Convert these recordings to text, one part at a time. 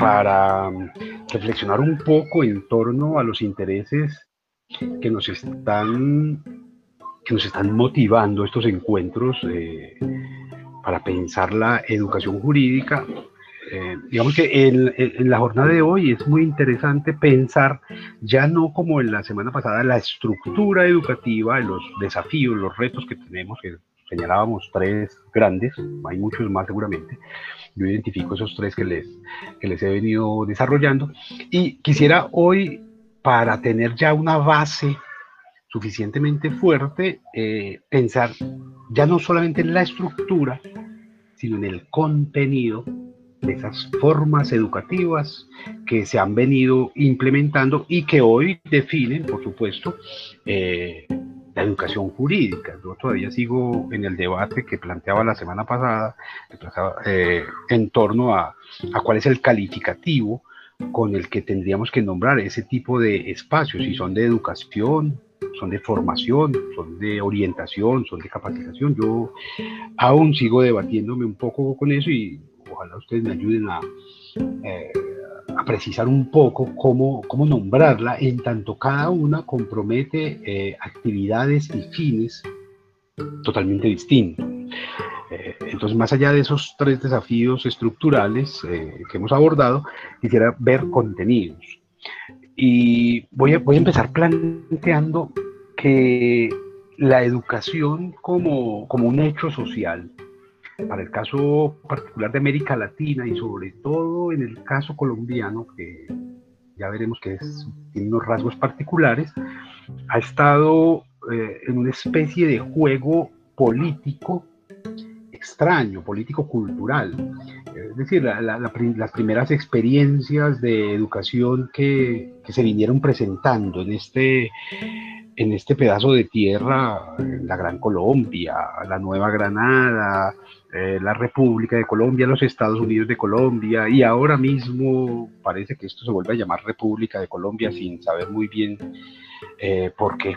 para reflexionar un poco en torno a los intereses que nos están, que nos están motivando estos encuentros eh, para pensar la educación jurídica. Eh, digamos que en, la jornada de hoy es muy interesante pensar, ya no como en la semana pasada, la estructura educativa, los desafíos, los retos que tenemos, señalábamos tres grandes, hay muchos más seguramente, yo identifico esos tres que les, que les he venido desarrollando y quisiera hoy, para tener ya una base suficientemente fuerte, eh, pensar ya no solamente en la estructura, sino en el contenido de esas formas educativas que se han venido implementando y que hoy definen, por supuesto, eh, la educación jurídica. Yo todavía sigo en el debate que planteaba la semana pasada eh, en torno a, a, cuál es el calificativo con el que tendríamos que nombrar ese tipo de espacios, si son de educación, son de formación, son de orientación, son de capacitación. Yo aún sigo debatiéndome un poco con eso y ojalá ustedes me ayuden a, eh, a precisar un poco cómo, cómo, nombrarla, en tanto cada una compromete eh, actividades y fines totalmente distintos. Eh, entonces, más allá de esos tres desafíos estructurales que hemos abordado, quisiera ver contenidos. Y voy a, voy a empezar planteando que la educación como, como un hecho social para el caso particular de América Latina y sobre todo en el caso colombiano, que ya veremos que tiene unos rasgos particulares, ha estado eh, en una especie de juego político extraño, político-cultural. Es decir, las primeras experiencias de educación que, se vinieron presentando en este, en este pedazo de tierra, la Gran Colombia, la Nueva Granada, eh, la República de Colombia, los Estados Unidos de Colombia, y ahora mismo parece que esto se vuelve a llamar República de Colombia sin saber muy bien eh, por qué.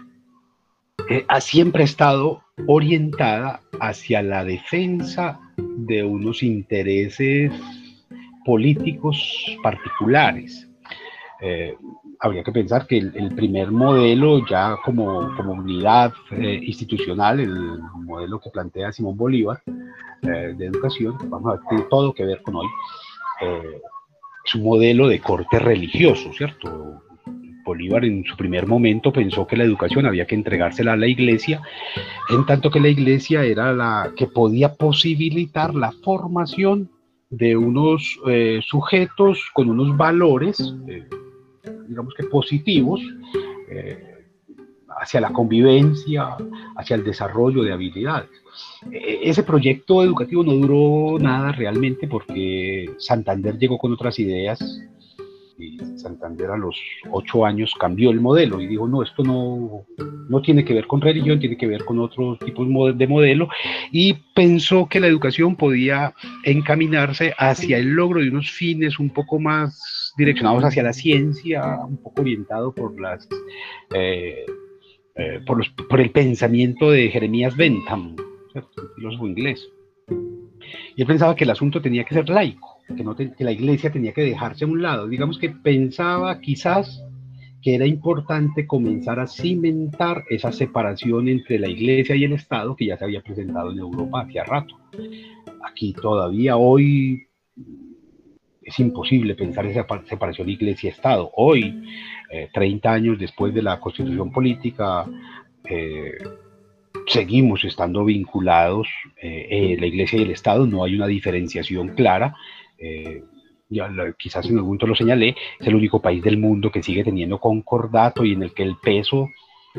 Eh, ha siempre estado orientada hacia la defensa de unos intereses políticos particulares habría que pensar que el, primer modelo ya como, como unidad eh, institucional, el modelo que plantea Simón Bolívar eh, de educación, vamos a ver, tiene todo que ver con hoy, eh, es un modelo de corte religioso, ¿cierto? Bolívar en su primer momento pensó que la educación había que entregársela a la iglesia, en tanto que la iglesia era la que podía posibilitar la formación de unos sujetos con unos valores digamos que positivos eh, hacia la convivencia, hacia el desarrollo de habilidades. E, ese proyecto educativo no duró nada realmente porque Santander llegó con otras ideas y Santander a los ocho años cambió el modelo y dijo, no, esto no, no tiene que ver con religión, tiene que ver con otros tipos de modelo y pensó que la educación podía encaminarse hacia el logro de unos fines un poco más direccionados hacia la ciencia, un poco orientado por las eh, eh, por, los, por, el pensamiento de Jeremías Bentham, un filósofo inglés. Y él pensaba que el asunto tenía que ser laico, que, no que la iglesia tenía que dejarse a un lado. Digamos que pensaba quizás que era importante comenzar a cimentar esa separación entre la iglesia y el Estado que ya se había presentado en Europa hacía rato. Aquí todavía hoy es imposible pensar esa separación iglesia-estado. Hoy, 30 eh, años después de la constitución política, eh, seguimos estando vinculados, eh, la iglesia y el Estado, no hay una diferenciación clara. Ya, quizás en algún momento lo señalé, es el único país del mundo que sigue teniendo concordato y en el que el peso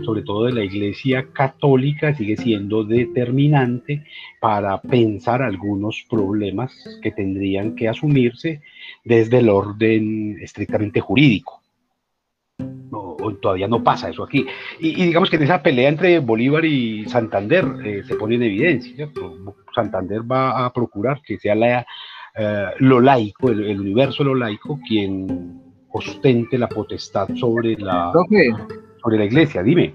sobre todo de la Iglesia Católica, sigue siendo determinante para pensar algunos problemas que tendrían que asumirse desde el orden estrictamente jurídico. No, todavía no pasa eso aquí. Y, digamos que en esa pelea entre Bolívar y Santander eh, se pone en evidencia. Santander va a procurar que sea la, eh, lo laico, el, universo lo laico, quien ostente la potestad sobre la sobre la iglesia. Dime.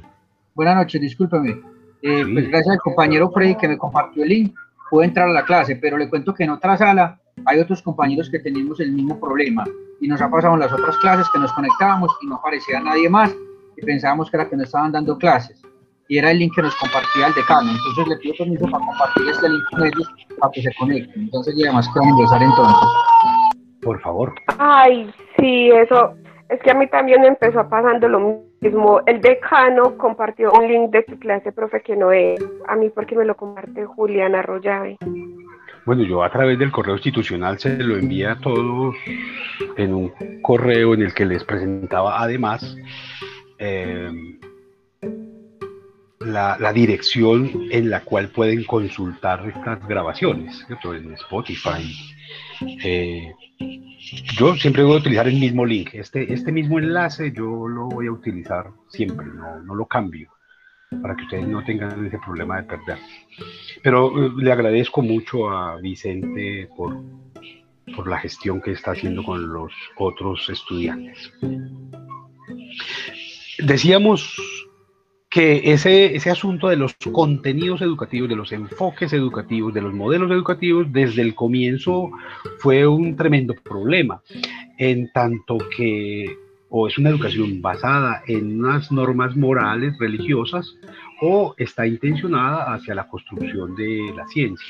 Buenas noches, discúlpeme. Eh, pues gracias al compañero Freddy que me compartió el link, pude entrar a la clase, pero le cuento que en otra sala hay otros compañeros que tenemos el mismo problema y nos ha pasado en las otras clases que nos conectábamos y no aparecía nadie más y pensábamos que era que no estaban dando clases y era el link que nos compartía el decano. Entonces le pido permiso para compartir este link con ellos para que se conecten. Entonces ya además que ingresar entonces. Por favor. Ay, sí, eso. Es que a mí también empezó pasando lo mismo. El decano compartió un link de tu clase, profe, que no es. A mí porque me lo comparte Juliana Arroyave. Bueno, yo a través del correo institucional se lo envié a todos en un correo en el que les presentaba además eh, la, dirección en la cual pueden consultar estas grabaciones, en Spotify. Eh, yo siempre voy a utilizar el mismo link. Este, este mismo enlace yo lo voy a utilizar siempre, no, no lo cambio para que ustedes no tengan ese problema de perder. Pero eh, le agradezco mucho a Vicente por, por la gestión que está haciendo con los otros estudiantes. Decíamos que ese, ese asunto de los contenidos educativos, de los enfoques educativos, de los modelos educativos, desde el comienzo fue un tremendo problema, en tanto que o es una educación basada en unas normas morales, religiosas, o está intencionada hacia la construcción de la ciencia.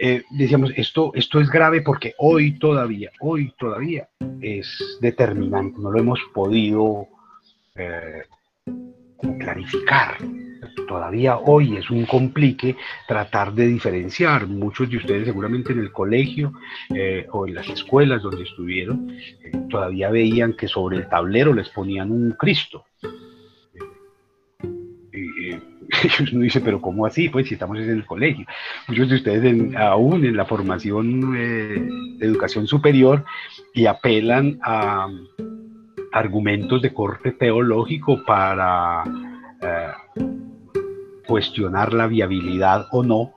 Eh, decíamos, esto, esto es grave porque hoy todavía, hoy todavía es determinante, no lo hemos podido eh, clarificar. Todavía hoy es un complique tratar de diferenciar. Muchos de ustedes seguramente en el colegio eh, o en las escuelas donde estuvieron eh, todavía veían que sobre el tablero les ponían un Cristo. Y, uno dice, pero ¿cómo así? Pues si estamos en el colegio. Muchos de ustedes aún en la formación eh, de educación superior y apelan a argumentos de corte teológico para eh, cuestionar la viabilidad o no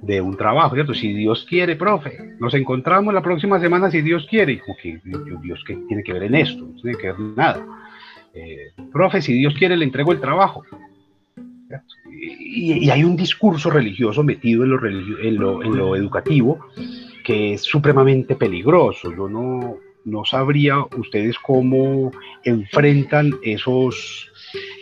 de un trabajo, ¿cierto? Si Dios quiere, profe, nos encontramos la próxima semana si Dios quiere. Okay, Dios qué tiene que ver en esto, no tiene que ver nada. Eh, profe, si Dios quiere, le entrego el trabajo. Y, hay un discurso religioso metido en lo, en, lo, en lo educativo que es supremamente peligroso. Yo no, no sabría ustedes cómo enfrentan esos,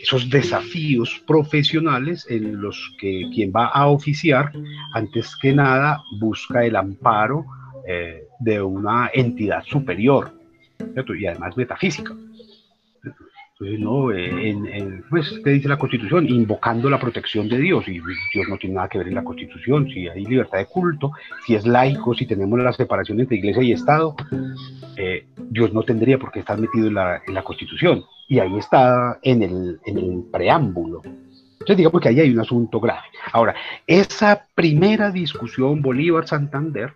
esos desafíos profesionales en los que quien va a oficiar, antes que nada, busca el amparo eh, de una entidad superior, y además metafísica. ¿No? Eh, en, pues, ¿qué dice la Constitución? Invocando la protección de Dios, y Dios no tiene nada que ver en la Constitución, si hay libertad de culto, si es laico, si tenemos la separación entre iglesia y Estado, eh, Dios no tendría por qué estar metido en la, en la Constitución, y ahí está en el, en el preámbulo. Entonces digamos que ahí hay un asunto grave. Ahora, esa primera discusión Bolívar-Santander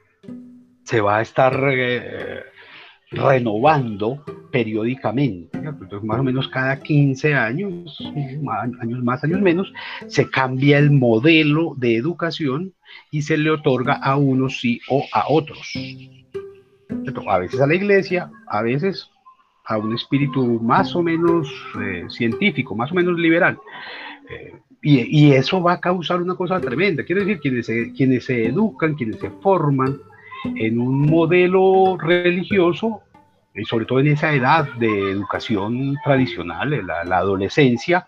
se va a estar... Eh, renovando periódicamente. Entonces, más o menos cada 15 años, años más, años menos, se cambia el modelo de educación y se le otorga a unos sí o a otros. A veces a la iglesia, a veces a un espíritu más o menos eh, científico, más o menos liberal. Eh, y, y, eso va a causar una cosa tremenda. Quiere decir, quienes quienes se educan, quienes se forman, en un modelo religioso, y sobre todo en esa edad de educación tradicional, la, adolescencia,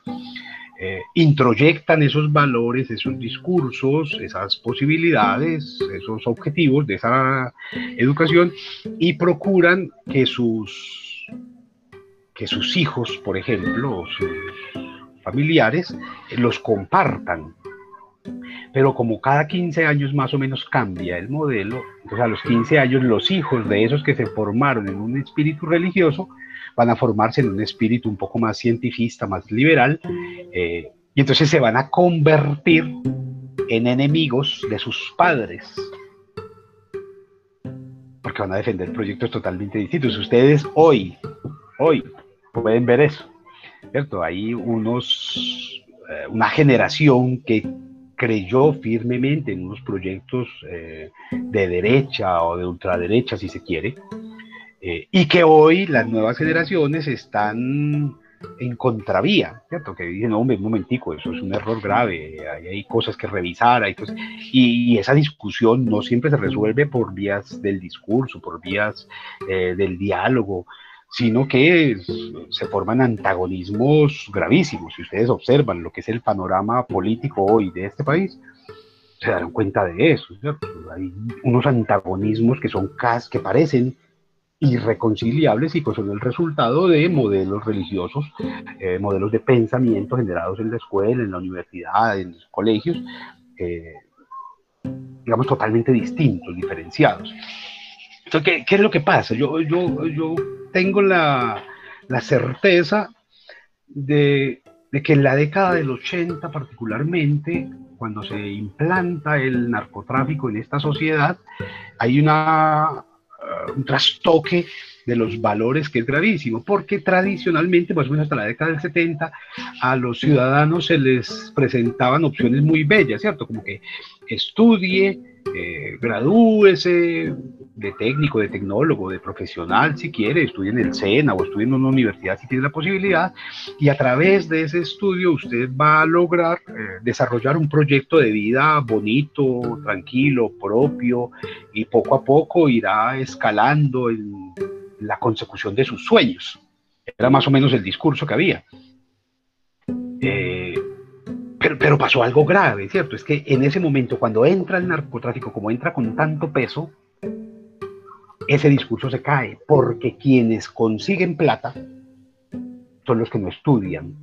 eh, introyectan esos valores, esos discursos, esas posibilidades, esos objetivos de esa educación y procuran que sus, que sus hijos, por ejemplo, sus familiares, los compartan pero como cada 15 años más o menos cambia el modelo, entonces a los 15 años los hijos de esos que se formaron en un espíritu religioso van a formarse en un espíritu un poco más cientifista, más liberal, eh, y entonces se van a convertir en enemigos de sus padres, porque van a defender proyectos totalmente distintos. Ustedes hoy, hoy pueden ver eso, ¿cierto? Hay unos, eh, una generación que creyó firmemente en unos proyectos eh, de derecha o de ultraderecha, si se quiere, eh, y que hoy las nuevas generaciones están en contravía, ¿cierto? Que dicen, hombre, un momentico, eso es un error grave, hay, cosas que revisar, hay y, esa discusión no siempre se resuelve por vías del discurso, por vías eh, del diálogo, sino que se forman antagonismos gravísimos. Si ustedes observan lo que es el panorama político hoy de este país, se darán cuenta de eso. Hay unos antagonismos que son que parecen irreconciliables y que son el resultado de modelos religiosos, eh, modelos de pensamiento generados en la escuela, en la universidad, en los colegios, eh, digamos, totalmente distintos, diferenciados. Entonces, ¿qué, es lo que pasa? Yo, yo, yo tengo la, la certeza de, de, que en la década del 80 particularmente, cuando se implanta el narcotráfico en esta sociedad, hay una Uh, un trastoque de los valores que es gravísimo, porque tradicionalmente, más o menos hasta la década del 70, a los ciudadanos se les presentaban opciones muy bellas, ¿cierto? Como que estudie, eh, gradúese de técnico, de tecnólogo, de profesional, si quiere, estudie en el SENA o estudie en una universidad si tiene la posibilidad, y a través de ese estudio usted va a lograr eh, desarrollar un proyecto de vida bonito, tranquilo, propio, y poco a poco irá escalando en la consecución de sus sueños. Era más o menos el discurso que había. Eh, pero, pasó algo grave, ¿cierto? Es que en ese momento, cuando entra el narcotráfico, como entra con tanto peso, ese discurso se cae, porque quienes consiguen plata son los que no estudian.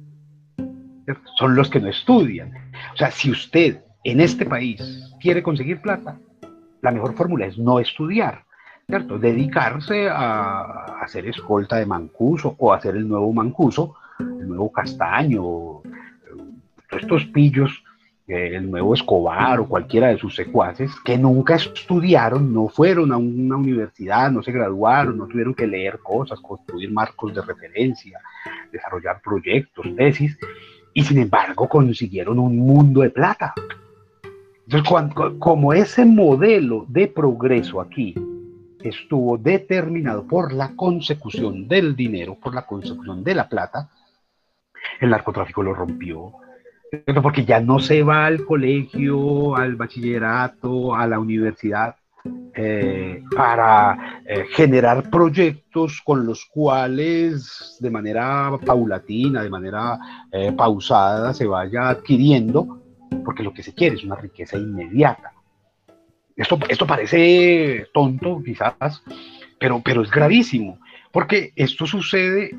Son los que no estudian. O sea, si usted en este país quiere conseguir plata, la mejor fórmula es no estudiar, ¿cierto? Dedicarse a hacer escolta de Mancuso o hacer el nuevo Mancuso, el nuevo Castaño, estos pillos, eh, el nuevo Escobar o cualquiera de sus secuaces, que nunca estudiaron, no fueron a una universidad, no se graduaron, no tuvieron que leer cosas, construir marcos de referencia, desarrollar proyectos, tesis, y sin embargo consiguieron un mundo de plata. Entonces, como ese modelo de progreso aquí estuvo determinado por la consecución del dinero, por la consecución de la plata, el narcotráfico lo rompió, porque ya no se va al colegio, al bachillerato, a la universidad, eh, para eh, generar proyectos con los cuales de manera paulatina, de manera eh, pausada, se vaya adquiriendo, porque lo que se quiere es una riqueza inmediata. Esto, esto parece tonto quizás, pero, pero es gravísimo, porque esto sucede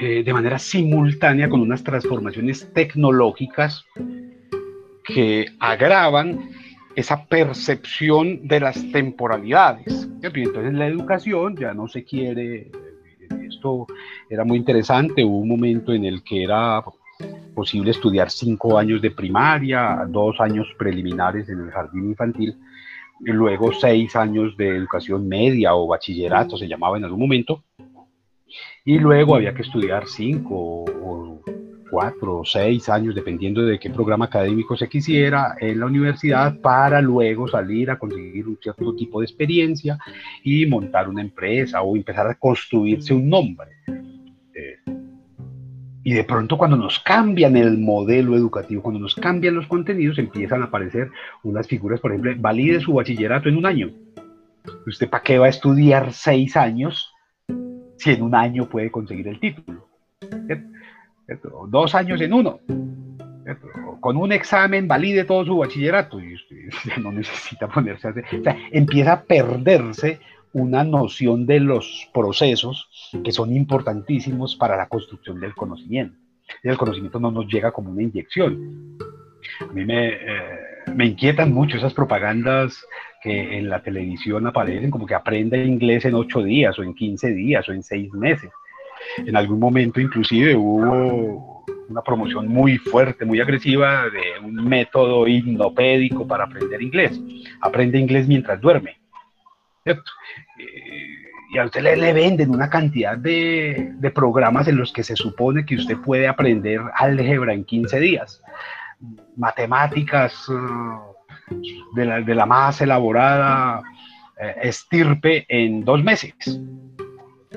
eh, de manera simultánea con unas transformaciones tecnológicas que agravan esa percepción de las temporalidades. Y entonces la educación ya no se quiere, esto era muy interesante, hubo un momento en el que era posible estudiar cinco años de primaria, dos años preliminares en el jardín infantil, y luego seis años de educación media o bachillerato se llamaba en algún momento, y luego había que estudiar cinco o cuatro o seis años, dependiendo de qué programa académico se quisiera en la universidad, para luego salir a conseguir un cierto tipo de experiencia y montar una empresa o empezar a construirse un nombre. Eh, y de pronto cuando nos cambian el modelo educativo, cuando nos cambian los contenidos, empiezan a aparecer unas figuras, por ejemplo, valide su bachillerato en un año. ¿Usted para qué va a estudiar seis años si en un año puede conseguir el título. Dos años en uno. Con un examen valide todo su bachillerato y usted no necesita ponerse a hacer. Empieza a perderse una noción de los procesos que son importantísimos para la construcción del conocimiento. el conocimiento no nos llega como una inyección. A mí me, eh, me inquietan mucho esas propagandas que en la televisión aparecen como que aprende inglés en ocho días o en 15 días o en seis meses. En algún momento inclusive hubo una promoción muy fuerte, muy agresiva de un método hipnopédico para aprender inglés. Aprende inglés mientras duerme. Eh, y a usted le, le venden una cantidad de, de, programas en los que se supone que usted puede aprender álgebra en 15 días, matemáticas, de la, más elaborada eh, estirpe en dos meses.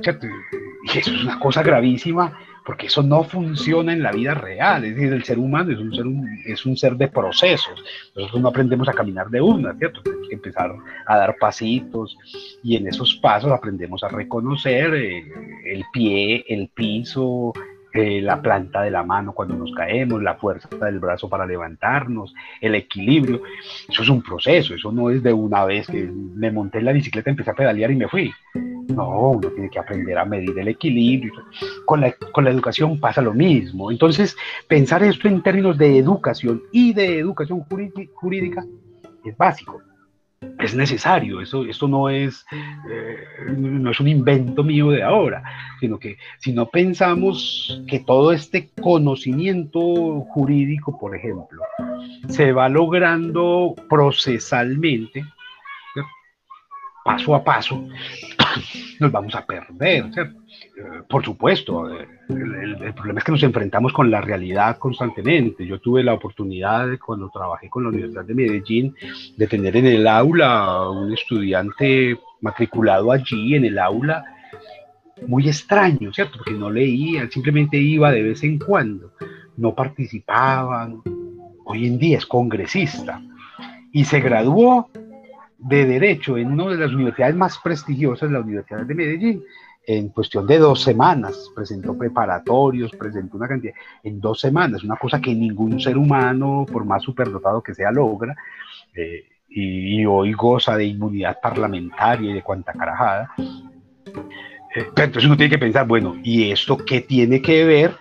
Y eso es una cosa gravísima porque eso no funciona en la vida real, es decir, el ser humano es un ser, es un ser de procesos, nosotros no aprendemos a caminar de una, ¿cierto? Tenemos que empezar a dar pasitos y en esos pasos aprendemos a reconocer eh, el pie, el piso, eh, la planta de la mano cuando nos caemos, la fuerza del brazo para levantarnos, el equilibrio. Eso es un proceso, eso no es de una vez que me monté en la bicicleta, empecé a pedalear y me fui. No, uno tiene que aprender a medir el equilibrio. Con la, con la educación pasa lo mismo. Entonces, pensar esto en términos de educación y de educación jurídica es básico es necesario, eso, no es, eh, no es un invento mío de ahora, sino que si no pensamos que todo este conocimiento jurídico, por ejemplo, se va logrando procesalmente, paso a paso, nos vamos a perder, eh, por supuesto, eh, el, problema es que nos enfrentamos con la realidad constantemente. Yo tuve la oportunidad, cuando trabajé con la Universidad de Medellín, de tener en el aula un estudiante matriculado allí en el aula, muy extraño, ¿cierto? Porque no leía, simplemente iba de vez en cuando, no participaban. Hoy en día es congresista y se graduó de Derecho en una de las universidades más prestigiosas, la Universidad de Medellín, en cuestión de dos semanas, presentó preparatorios, presentó una cantidad, en dos semanas, una cosa que ningún ser humano, por más superdotado que sea, logra, eh, y, hoy goza de inmunidad parlamentaria y de cuanta carajada. Eh, pero entonces uno tiene que pensar, bueno, ¿y esto qué tiene que ver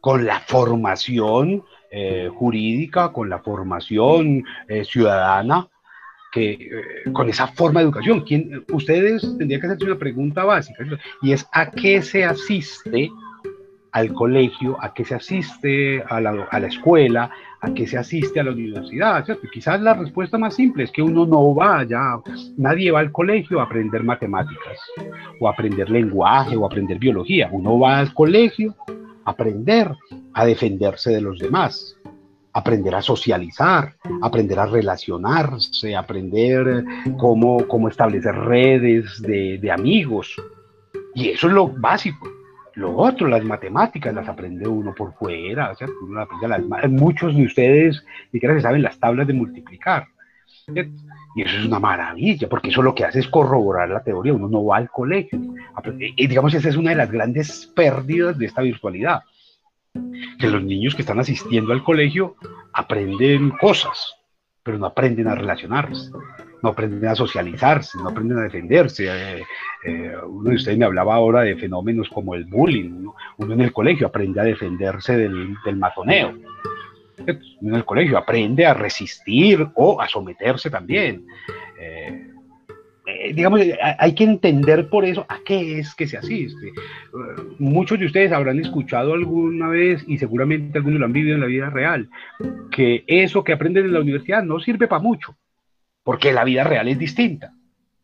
con la formación eh, jurídica, con la formación ciudadana? Que eh, con esa forma de educación. ¿quién, ustedes tendrían que hacerse una pregunta básica y es ¿a qué se asiste al colegio? ¿A qué se asiste a la, a la escuela? ¿A qué se asiste a la universidad? Quizás la respuesta más simple es que uno no va ya, nadie va al colegio a aprender matemáticas o a aprender lenguaje o aprender biología. Uno va al colegio a aprender a defenderse de los demás, aprender a socializar, aprender a relacionarse, aprender cómo, cómo establecer redes de, amigos. Y eso es lo básico. Lo otro, las matemáticas, las aprende uno por fuera, uno las, muchos de ustedes ni siquiera se saben las tablas de multiplicar. Y eso es una maravilla, porque eso lo que hace es corroborar la teoría, uno no va al colegio. Y digamos, esa es una de las grandes pérdidas de esta virtualidad que los niños que están asistiendo al colegio aprenden cosas, pero no aprenden a relacionarse, no aprenden a socializarse, no aprenden a defenderse. Eh, eh, uno de ustedes me hablaba ahora de fenómenos como el bullying. Uno, en el colegio aprende a defenderse del, matoneo. Uno en el colegio aprende a resistir o a someterse también. Eh, eh, digamos, eh, hay que entender por eso a qué es que se asiste. Eh, muchos de ustedes habrán escuchado alguna vez, y seguramente algunos lo han vivido en la vida real, que eso que aprenden en la universidad no sirve para mucho, porque la vida real es distinta.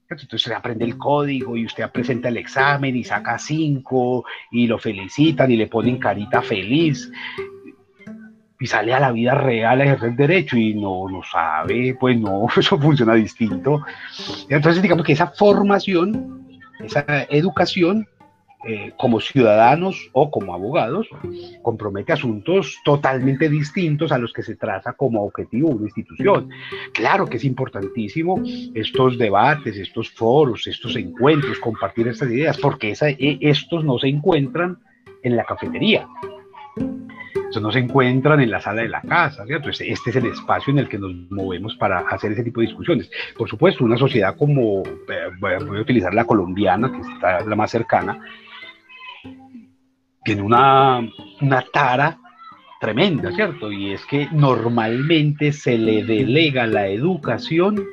Entonces se aprende el código y usted presenta el examen y saca cinco y lo felicitan y le ponen carita feliz y sale a la vida real a ejercer derecho y no lo sabe, pues no, eso funciona distinto. Entonces, digamos que esa formación, esa educación, eh, como ciudadanos o como abogados, compromete asuntos totalmente distintos a los que se traza como objetivo una institución. Claro que es importantísimo estos debates, estos foros, estos encuentros, compartir estas ideas, porque esa, e, estos no se encuentran en la cafetería, no se encuentran en la sala de la casa, ¿cierto? Este, este es el espacio en el que nos movemos para hacer ese tipo de discusiones. Por supuesto, una sociedad como, eh, voy a utilizar la colombiana, que está la más cercana, tiene una, una tara tremenda, ¿cierto? Y es que normalmente se le delega la educación,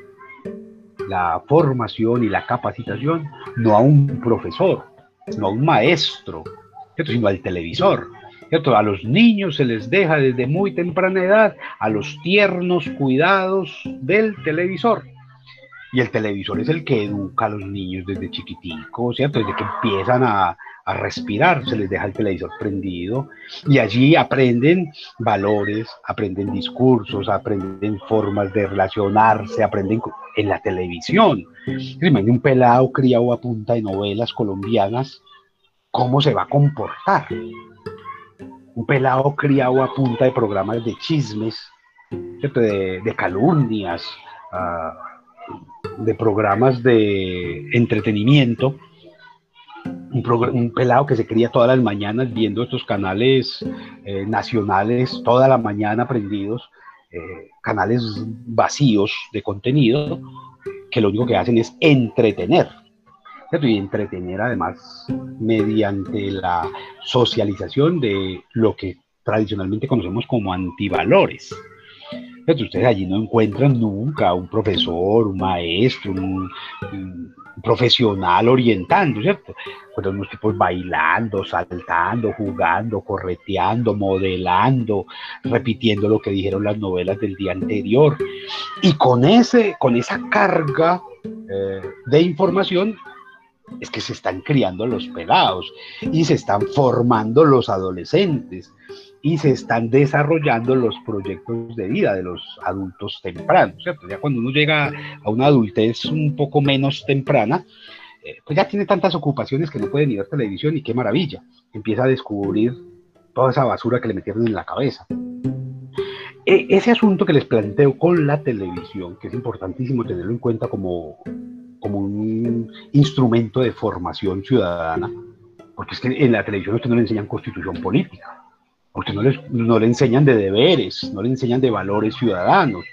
la formación y la capacitación no a un profesor, no a un maestro, ¿cierto? sino al televisor. A los niños se les deja desde muy temprana edad a los tiernos cuidados del televisor. Y el televisor es el que educa a los niños desde chiquiticos, ¿cierto? Desde que empiezan a, a respirar, se les deja el televisor prendido y allí aprenden valores, aprenden discursos, aprenden formas de relacionarse, aprenden en la televisión. Imagínate un pelado criado a punta de novelas colombianas cómo se va a comportar. Un pelado criado a punta de programas de chismes, de, calumnias, ah, de programas de entretenimiento. Un, pelado que se cría todas las mañanas viendo estos canales eh, nacionales, toda la mañana prendidos, eh, canales vacíos de contenido, que lo único que hacen es entretener. Y entretener además mediante la socialización de lo que tradicionalmente conocemos como antivalores. ustedes allí no encuentran nunca un profesor, un maestro, un, profesional orientando, ¿cierto? Con unos tipos bailando, saltando, jugando, correteando, modelando, repitiendo lo que dijeron las novelas del día anterior. Y con, ese, con esa carga eh, de información es que se están criando los pelados y se están formando los adolescentes y se están desarrollando los proyectos de vida de los adultos tempranos, ¿cierto? Ya cuando uno llega a una adultez un poco menos temprana, eh, pues ya tiene tantas ocupaciones que no puede ni ver televisión y qué maravilla, empieza a descubrir toda esa basura que le metieron en la cabeza. E, ese asunto que les planteo con la televisión, que es importantísimo tenerlo en cuenta como como un instrumento de formación ciudadana, porque es que en la televisión a usted no le enseñan constitución política, a usted no, no le enseñan de deberes, no le enseñan de valores ciudadanos,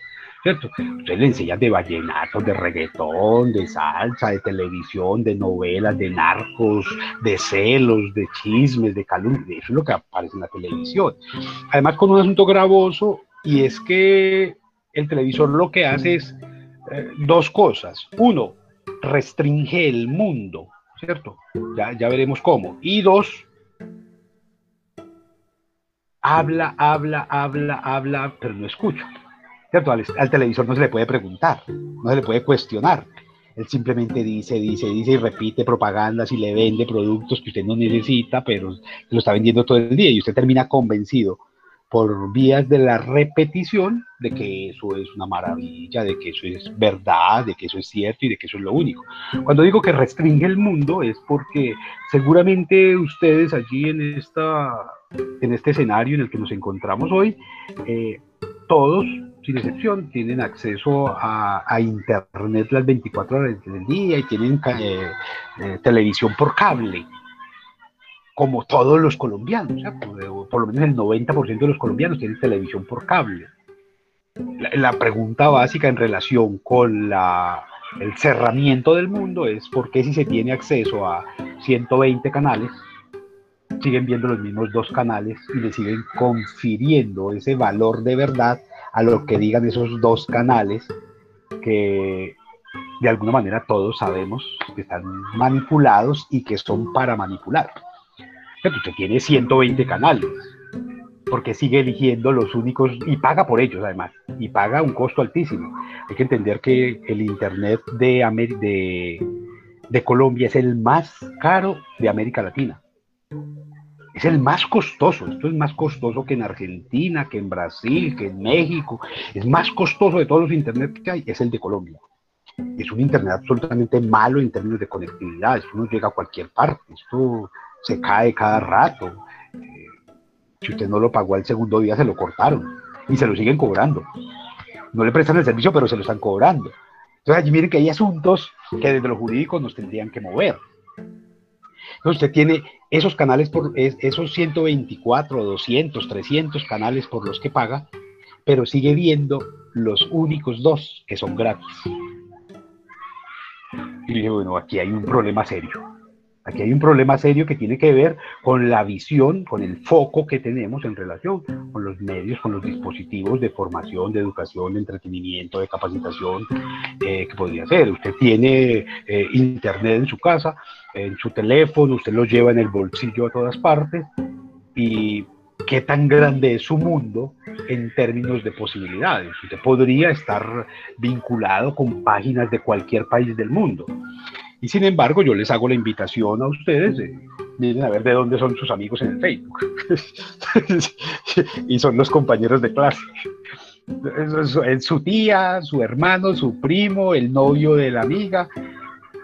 ¿cierto? Usted le enseñan de vallenatos, de reggaetón, de salsa, de televisión, de novelas, de narcos, de celos, de chismes, de calumnia, eso es lo que aparece en la televisión. Además con un asunto gravoso, y es que el televisor lo que hace es eh, dos cosas. Uno, restringe el mundo, ¿cierto? Ya, ya veremos cómo. Y dos, habla, habla, habla, habla, pero no escucha. ¿Cierto? Al, al, televisor no se le puede preguntar, no se le puede cuestionar. Él simplemente dice, dice, dice y repite propagandas y le vende productos que usted no necesita, pero lo está vendiendo todo el día y usted termina convencido por vías de la repetición de que eso es una maravilla, de que eso es verdad, de que eso es cierto y de que eso es lo único. Cuando digo que restringe el mundo es porque seguramente ustedes allí en, esta, en este escenario en el que nos encontramos hoy, eh, todos, sin excepción, tienen acceso a, Internet las 24 horas del día y tienen eh, eh, televisión por cable como todos los colombianos, por, lo menos el 90% de los colombianos tienen televisión por cable. La, pregunta básica en relación con la, el cerramiento del mundo es por qué si se tiene acceso a 120 canales, siguen viendo los mismos dos canales y le siguen confiriendo ese valor de verdad a lo que digan esos dos canales que de alguna manera todos sabemos que están manipulados y que son para manipular. Usted tiene 120 canales, porque sigue eligiendo los únicos y paga por ellos además, y paga un costo altísimo. Hay que entender que el Internet de Colombia es el más caro de América Latina. Es el más costoso, esto es más costoso que en Argentina, que en Brasil, que en México. Es más costoso de todos los Internet que hay, es el de Colombia. Es un Internet absolutamente malo en términos de conectividad, esto no llega a cualquier parte, esto se cae cada rato. Eh, si usted no lo pagó al segundo día, se lo cortaron y se lo siguen cobrando. No le prestan el servicio, pero se lo están cobrando. Entonces allí miren que hay asuntos que desde los jurídicos nos tendrían que mover. Entonces usted tiene esos canales, por esos 124, 200, 300 canales por los que paga, pero sigue viendo los únicos dos que son gratis. Y dije, bueno, aquí hay un problema serio. Aquí hay un problema serio que tiene que ver con la visión, con el foco que tenemos en relación con los medios, con los dispositivos de formación, de educación, de entretenimiento, de capacitación eh, que podría ser. Usted tiene eh, internet en su casa, en su teléfono, usted lo lleva en el bolsillo a todas partes y qué tan grande es su mundo en términos de posibilidades. Usted podría estar vinculado con páginas de cualquier país del mundo. Y sin embargo, yo les hago la invitación a ustedes, de, miren a ver de dónde son sus amigos en el Facebook. y son los compañeros de clase. Su tía, su hermano, su primo, el novio de la amiga.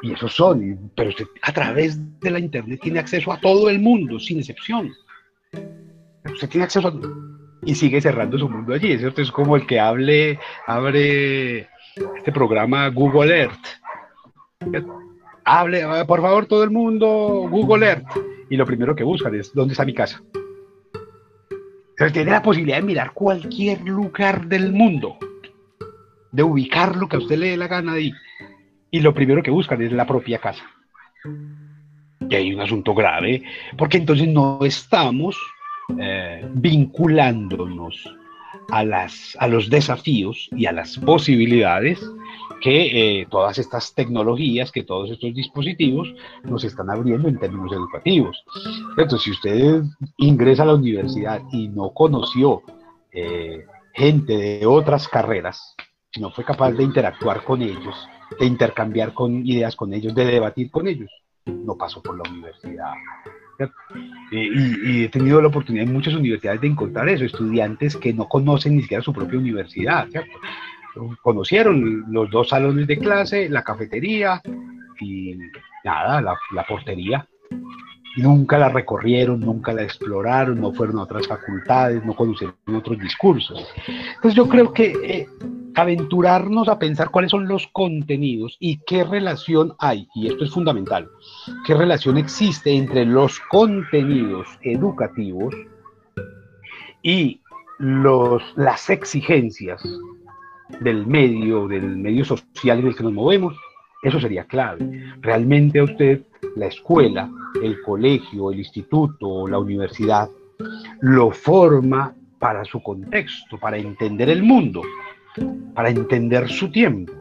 Y esos son, pero usted a través de la Internet tiene acceso a todo el mundo, sin excepción. Usted tiene acceso a... Y sigue cerrando su mundo allí. ¿cierto? Es como el que hable, abre este programa Google Earth. Hable, por favor, todo el mundo, Google Earth. Y lo primero que buscan es, ¿dónde está mi casa? Tiene la posibilidad de mirar cualquier lugar del mundo, de ubicar lo que usted le dé la gana de Y lo primero que buscan es la propia casa. Y hay un asunto grave, porque entonces no estamos eh, vinculándonos a, las, a los desafíos y a las posibilidades que eh, todas estas tecnologías, que todos estos dispositivos nos están abriendo en términos educativos. Entonces, si usted ingresa a la universidad y no conoció eh, gente de otras carreras, no fue capaz de interactuar con ellos, de intercambiar con ideas con ellos, de debatir con ellos, no pasó por la universidad. Eh, y, he tenido la oportunidad en muchas universidades de encontrar eso, estudiantes que no conocen ni siquiera su propia universidad. Conocieron los dos salones de clase, la cafetería y nada, la, portería. Nunca la recorrieron, nunca la exploraron, no fueron a otras facultades, no conocieron otros discursos. Entonces yo creo que eh, aventurarnos a pensar cuáles son los contenidos y qué relación hay, y esto es fundamental, qué relación existe entre los contenidos educativos y los, las exigencias del medio, del medio social en el que nos movemos, eso sería clave. Realmente a usted la escuela, el colegio, el instituto, la universidad, lo forma para su contexto, para entender el mundo para entender su tiempo.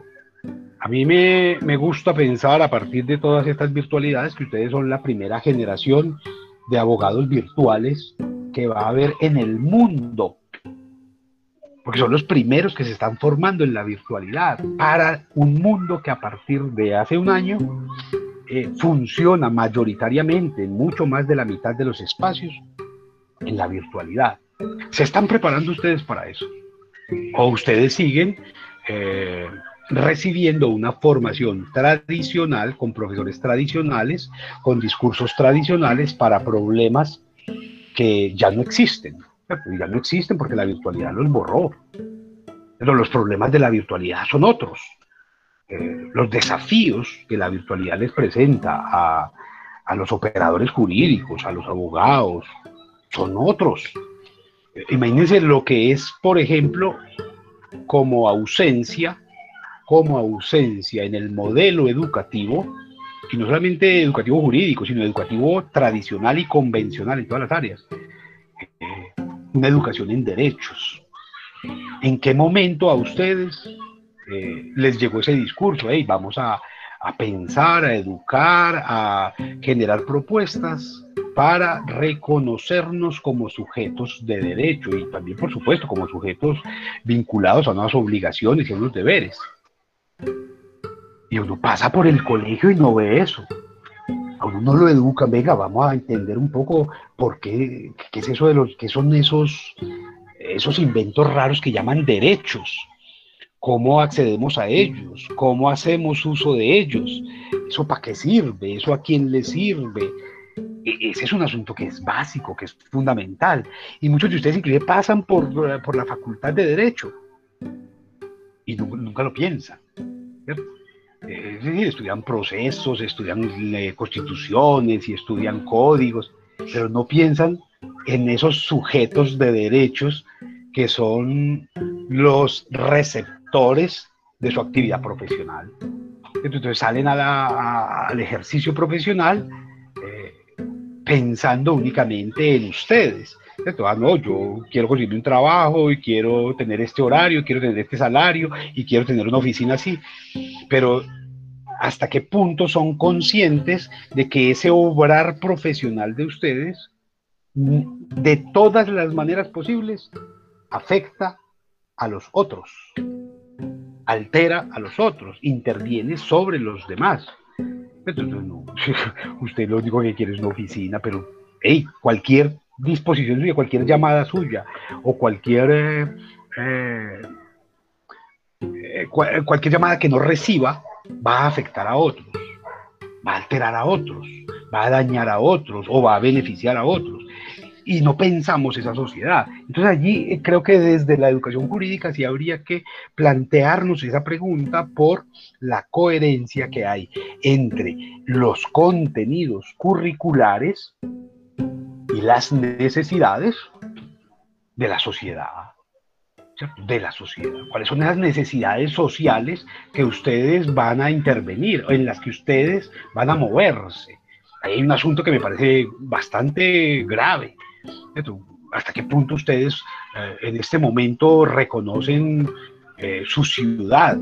A mí me, gusta pensar a partir de todas estas virtualidades que ustedes son la primera generación de abogados virtuales que va a haber en el mundo, porque son los primeros que se están formando en la virtualidad para un mundo que a partir de hace un año eh, funciona mayoritariamente en mucho más de la mitad de los espacios en la virtualidad. ¿Se están preparando ustedes para eso? o ustedes siguen eh, recibiendo una formación tradicional con profesores tradicionales, con discursos tradicionales para problemas que ya no existen. Ya no existen porque la virtualidad los borró. Pero los problemas de la virtualidad son otros. Eh, los desafíos que la virtualidad les presenta a, a los operadores jurídicos, a los abogados, son otros. Imagínense lo que es, por ejemplo, como ausencia, como ausencia en el modelo educativo, y no solamente educativo jurídico, sino educativo tradicional y convencional en todas las áreas. Eh, una educación en derechos. ¿En qué momento a ustedes eh, les llegó ese discurso? Hey, vamos a, a pensar, a educar, a generar propuestas para reconocernos como sujetos de derecho y también, por supuesto, como sujetos vinculados a unas obligaciones y a unos deberes. Y uno pasa por el colegio y no ve eso. No lo educa, venga, vamos a entender un poco por qué, qué es eso de los, qué son esos, esos inventos raros que llaman derechos. Cómo accedemos a ellos, cómo hacemos uso de ellos, eso para qué sirve, eso a quién le sirve, e, ese es un asunto que es básico, que es fundamental. Y muchos de ustedes inclusive pasan por, por la facultad de Derecho y nunca, lo piensan. Es decir, estudian procesos, estudian eh, constituciones y estudian códigos, pero no piensan en esos sujetos de derechos que son los receptores de su actividad profesional. Entonces salen al ejercicio profesional pensando únicamente en ustedes. Ah, no, yo quiero conseguir un trabajo y quiero tener este horario, quiero tener este salario y quiero tener una oficina así. Pero hasta qué punto son conscientes de que ese obrar profesional de ustedes, de todas las maneras posibles, afecta a los otros, altera a los otros, interviene sobre los demás. Entonces, no, usted lo único que quiere es una oficina, pero hey, cualquier disposición suya, cualquier llamada suya o cualquier, eh, eh, eh, cualquier llamada que no reciba va a afectar a otros. va a alterar a otros, va a dañar a otros o va a beneficiar a otros. Y no pensamos esa sociedad. Entonces allí creo que desde la educación jurídica sí habría que plantearnos esa pregunta por la coherencia que hay entre los contenidos curriculares y las necesidades de la sociedad de la sociedad. ¿Cuáles son esas necesidades sociales que ustedes van a intervenir, en las que ustedes van a moverse? Hay un asunto que me parece bastante grave. ¿Hasta qué punto ustedes eh, en este momento reconocen eh, su ciudad,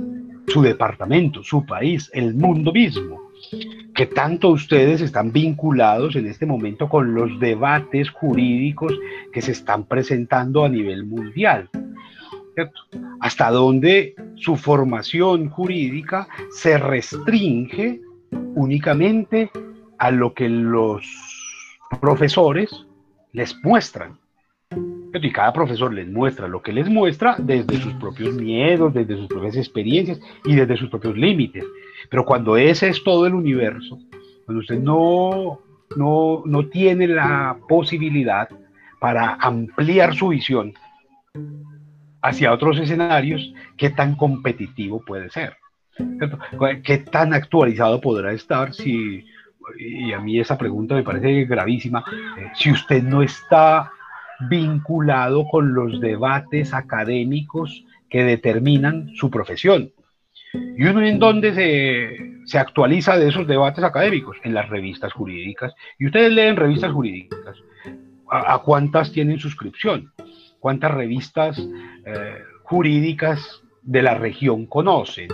su departamento, su país, el mundo mismo? Que tanto ustedes están vinculados en este momento con los debates jurídicos que se están presentando a nivel mundial. Hasta dónde su formación jurídica se restringe únicamente a lo que los profesores les muestran. Y cada profesor les muestra lo que les muestra desde sus propios miedos, desde sus propias experiencias y desde sus propios límites. Pero cuando ese es todo el universo, cuando usted no, no, no tiene la posibilidad para ampliar su visión hacia otros escenarios, ¿qué tan competitivo puede ser? ¿Qué tan actualizado podrá estar si, y a mí esa pregunta me parece gravísima, si usted no está vinculado con los debates académicos que determinan su profesión? ¿Y uno en dónde se, se, actualiza de esos debates académicos? En las revistas jurídicas. Y ustedes leen revistas jurídicas. ¿A, a cuántas tienen suscripción? cuántas revistas eh, jurídicas de la región conocen.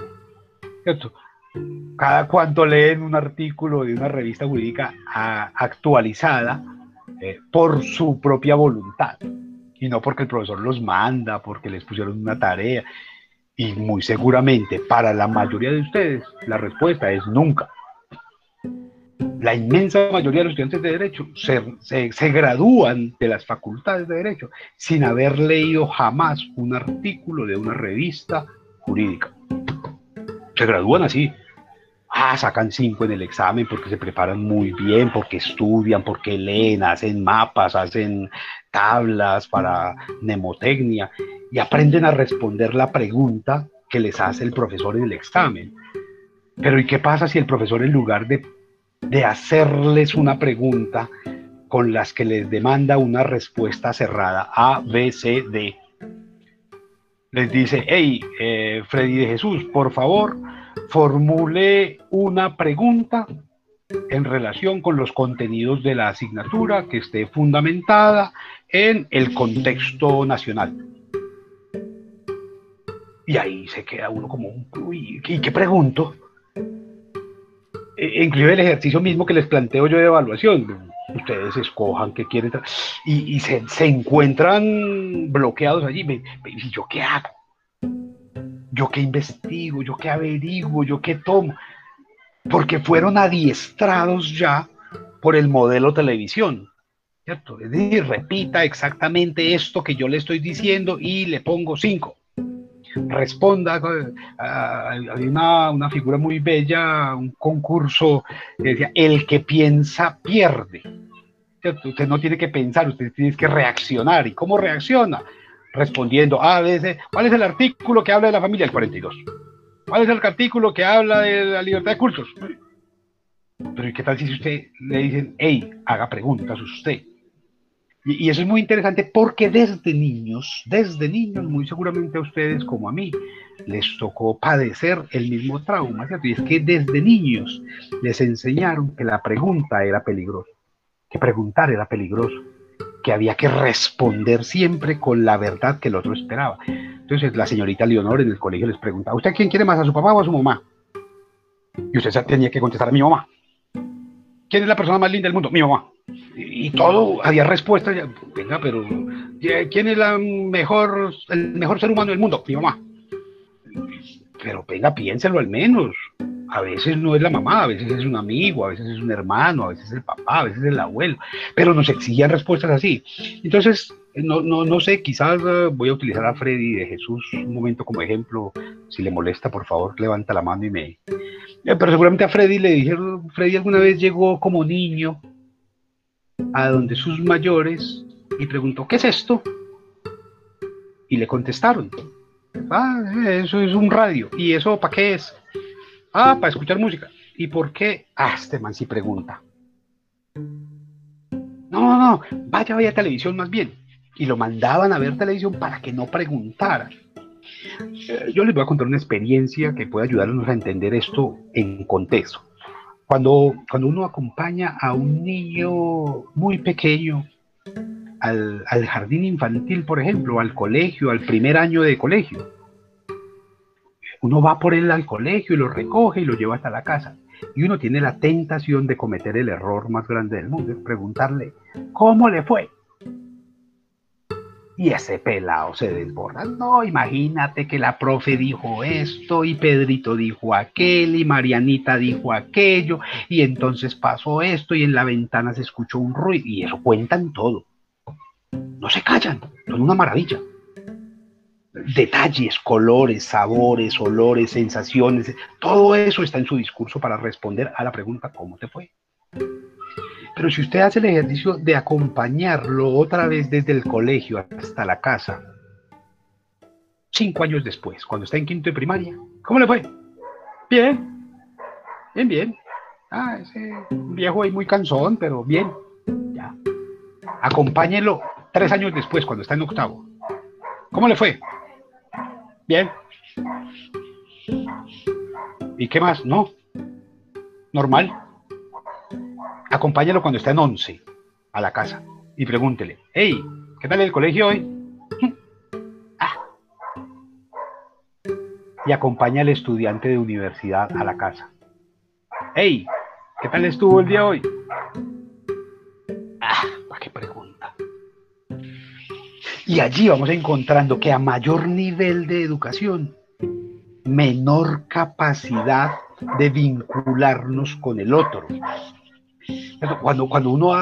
Cada cuánto leen un artículo de una revista jurídica actualizada eh, por su propia voluntad y no porque el profesor los manda, porque les pusieron una tarea. Y muy seguramente para la mayoría de ustedes la respuesta es nunca la inmensa mayoría de los estudiantes de Derecho se, se, gradúan de las facultades de Derecho sin haber leído jamás un artículo de una revista jurídica. Se gradúan así. Ah, sacan cinco en el examen porque se preparan muy bien, porque estudian, porque leen, hacen mapas, hacen tablas para mnemotecnia y aprenden a responder la pregunta que les hace el profesor en el examen. Pero ¿y qué pasa si el profesor en lugar de de hacerles una pregunta con las que les demanda una respuesta cerrada, A, B, C, D. Les dice, hey, eh, Freddy de Jesús, por favor, formule una pregunta en relación con los contenidos de la asignatura que esté fundamentada en el contexto nacional. Y ahí se queda uno como, uy, ¿y qué pregunto? E, el ejercicio mismo que les planteo yo de evaluación, ustedes escojan qué quieren y, y se, se, encuentran bloqueados allí. ¿Y yo qué hago? ¿Yo qué investigo? ¿Yo qué averiguo? ¿Yo qué tomo? Porque fueron adiestrados ya por el modelo televisión. ¿Cierto? Es decir, repita exactamente esto que yo le estoy diciendo y le pongo cinco responda. Hay una, una, figura muy bella, un concurso que decía, el que piensa pierde. Usted no tiene que pensar, usted tiene que reaccionar. ¿Y cómo reacciona? Respondiendo a veces, ¿cuál es el artículo que habla de la familia? El 42. ¿Cuál es el artículo que habla de la libertad de cultos? Pero qué tal si usted le dicen, hey, haga preguntas usted? Y, eso es muy interesante porque desde niños, desde niños, muy seguramente a ustedes como a mí, les tocó padecer el mismo trauma, ¿cierto? Y es que desde niños les enseñaron que la pregunta era peligrosa, que preguntar era peligroso, que había que responder siempre con la verdad que el otro esperaba. Entonces la señorita Leonor en el colegio les preguntaba, ¿usted quién quiere más, a su papá o a su mamá? Y usted tenía que contestar a mi mamá. ¿Quién es la persona más linda del mundo? Mi mamá y todo, había respuestas, venga, pero ¿quién es la mejor, el mejor ser humano del mundo? Mi mamá. Pero venga, piénselo al menos. A veces no es la mamá, a veces es un amigo, a veces es un hermano, a veces es el papá, a veces es el abuelo, pero nos exigían respuestas así. Entonces, no, no, no sé, quizás eh, voy a utilizar a Freddy de Jesús un momento como ejemplo. Si le molesta, por favor, levanta la mano y me... Eh, pero seguramente a Freddy le dijeron, Freddy alguna vez llegó como niño a donde sus mayores y preguntó, ¿qué es esto? Y le contestaron, ah, eso es un radio. ¿Y eso para qué es? Ah, para escuchar música. ¿Y por qué? Ah, este man sí pregunta. No, no, no, vaya, vaya televisión más bien. Y lo mandaban a ver televisión para que no preguntara. Eh, yo les voy a contar una experiencia que puede ayudarnos a entender esto en contexto. Cuando, cuando uno acompaña a un niño muy pequeño al, al jardín infantil, por ejemplo, al colegio, al primer año de colegio, uno va por él al colegio y lo recoge y lo lleva hasta la casa. Y uno tiene la tentación de cometer el error más grande del mundo, es preguntarle, ¿cómo le fue? Y ese pelado se desborda. No, imagínate que la profe dijo esto y Pedrito dijo aquel y Marianita dijo aquello y entonces pasó esto y en la ventana se escuchó un ruido y eso cuentan todo. No se callan, son una maravilla detalles, colores, sabores, olores, sensaciones, todo eso está en su discurso para responder a la pregunta ¿cómo te fue? Pero si usted hace el ejercicio de acompañarlo otra vez desde el colegio hasta la casa, cinco años después, cuando está en quinto de primaria, ¿cómo le fue? Bien, bien, bien. Ah, ese viejo ahí muy cansón, pero bien, ya. Acompáñelo tres años después, cuando está en octavo. ¿Cómo le fue? Bien. ¿Y qué más? No. Normal. Acompáñalo cuando está en 11 a la casa y pregúntele, hey, ¿qué tal el colegio hoy? Ah. Y acompaña al estudiante de universidad a la casa. Hey, ¿qué tal estuvo el día hoy? Ah, ¿para qué pregunta? Y allí vamos encontrando que a mayor nivel de educación, menor capacidad de vincularnos con el otro. Cuando, cuando uno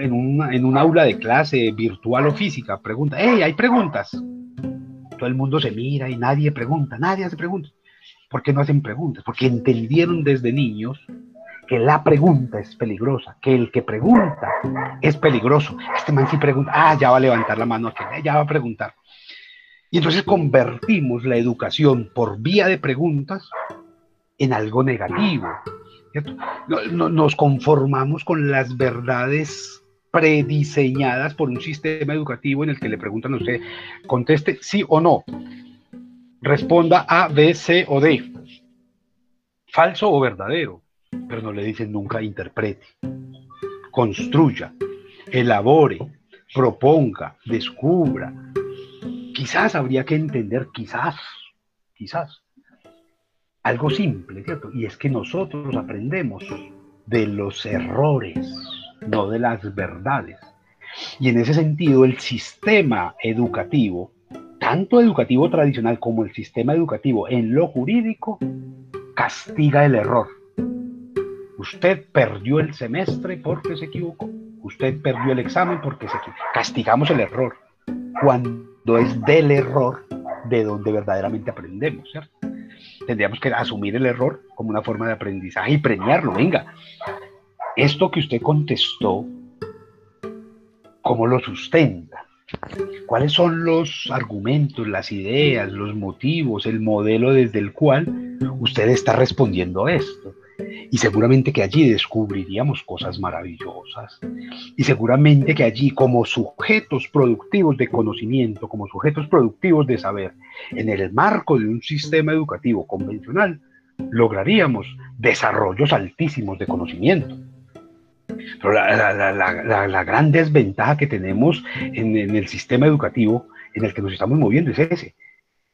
en, un, en un aula de clase virtual o física pregunta, hey, hay preguntas. Todo el mundo se mira y nadie pregunta, nadie hace preguntas. ¿Por qué no hacen preguntas? Porque entendieron desde niños que la pregunta es peligrosa, que el que pregunta es peligroso. Este man sí pregunta, ah, ya va a levantar la mano ya va a preguntar. Y entonces convertimos la educación por vía de preguntas en algo negativo. Nos conformamos con las verdades prediseñadas por un sistema educativo en el que le preguntan a usted, conteste sí o no, responda A, B, C o D, falso o verdadero pero no le dicen nunca interprete, construya, elabore, proponga, descubra. Quizás habría que entender, quizás, quizás, algo simple, ¿cierto? Y es que nosotros aprendemos de los errores, no de las verdades. Y en ese sentido, el sistema educativo, tanto educativo tradicional como el sistema educativo en lo jurídico, castiga el error Usted perdió el semestre porque se equivocó. Usted perdió el examen porque se equivocó. Castigamos el error cuando es del error de donde verdaderamente aprendemos, ¿cierto? Tendríamos que asumir el error como una forma de aprendizaje y premiarlo. Venga, esto que usted contestó, ¿cómo lo sustenta? ¿Cuáles son los argumentos, las ideas, los motivos, el modelo desde el cual usted está respondiendo a esto? Y seguramente que allí descubriríamos cosas maravillosas. Y seguramente que allí, como sujetos productivos de conocimiento, como sujetos productivos de saber, en el marco de un sistema educativo convencional, lograríamos desarrollos altísimos de conocimiento. Pero la, gran desventaja que tenemos en, en el sistema educativo en el que nos estamos moviendo es ese,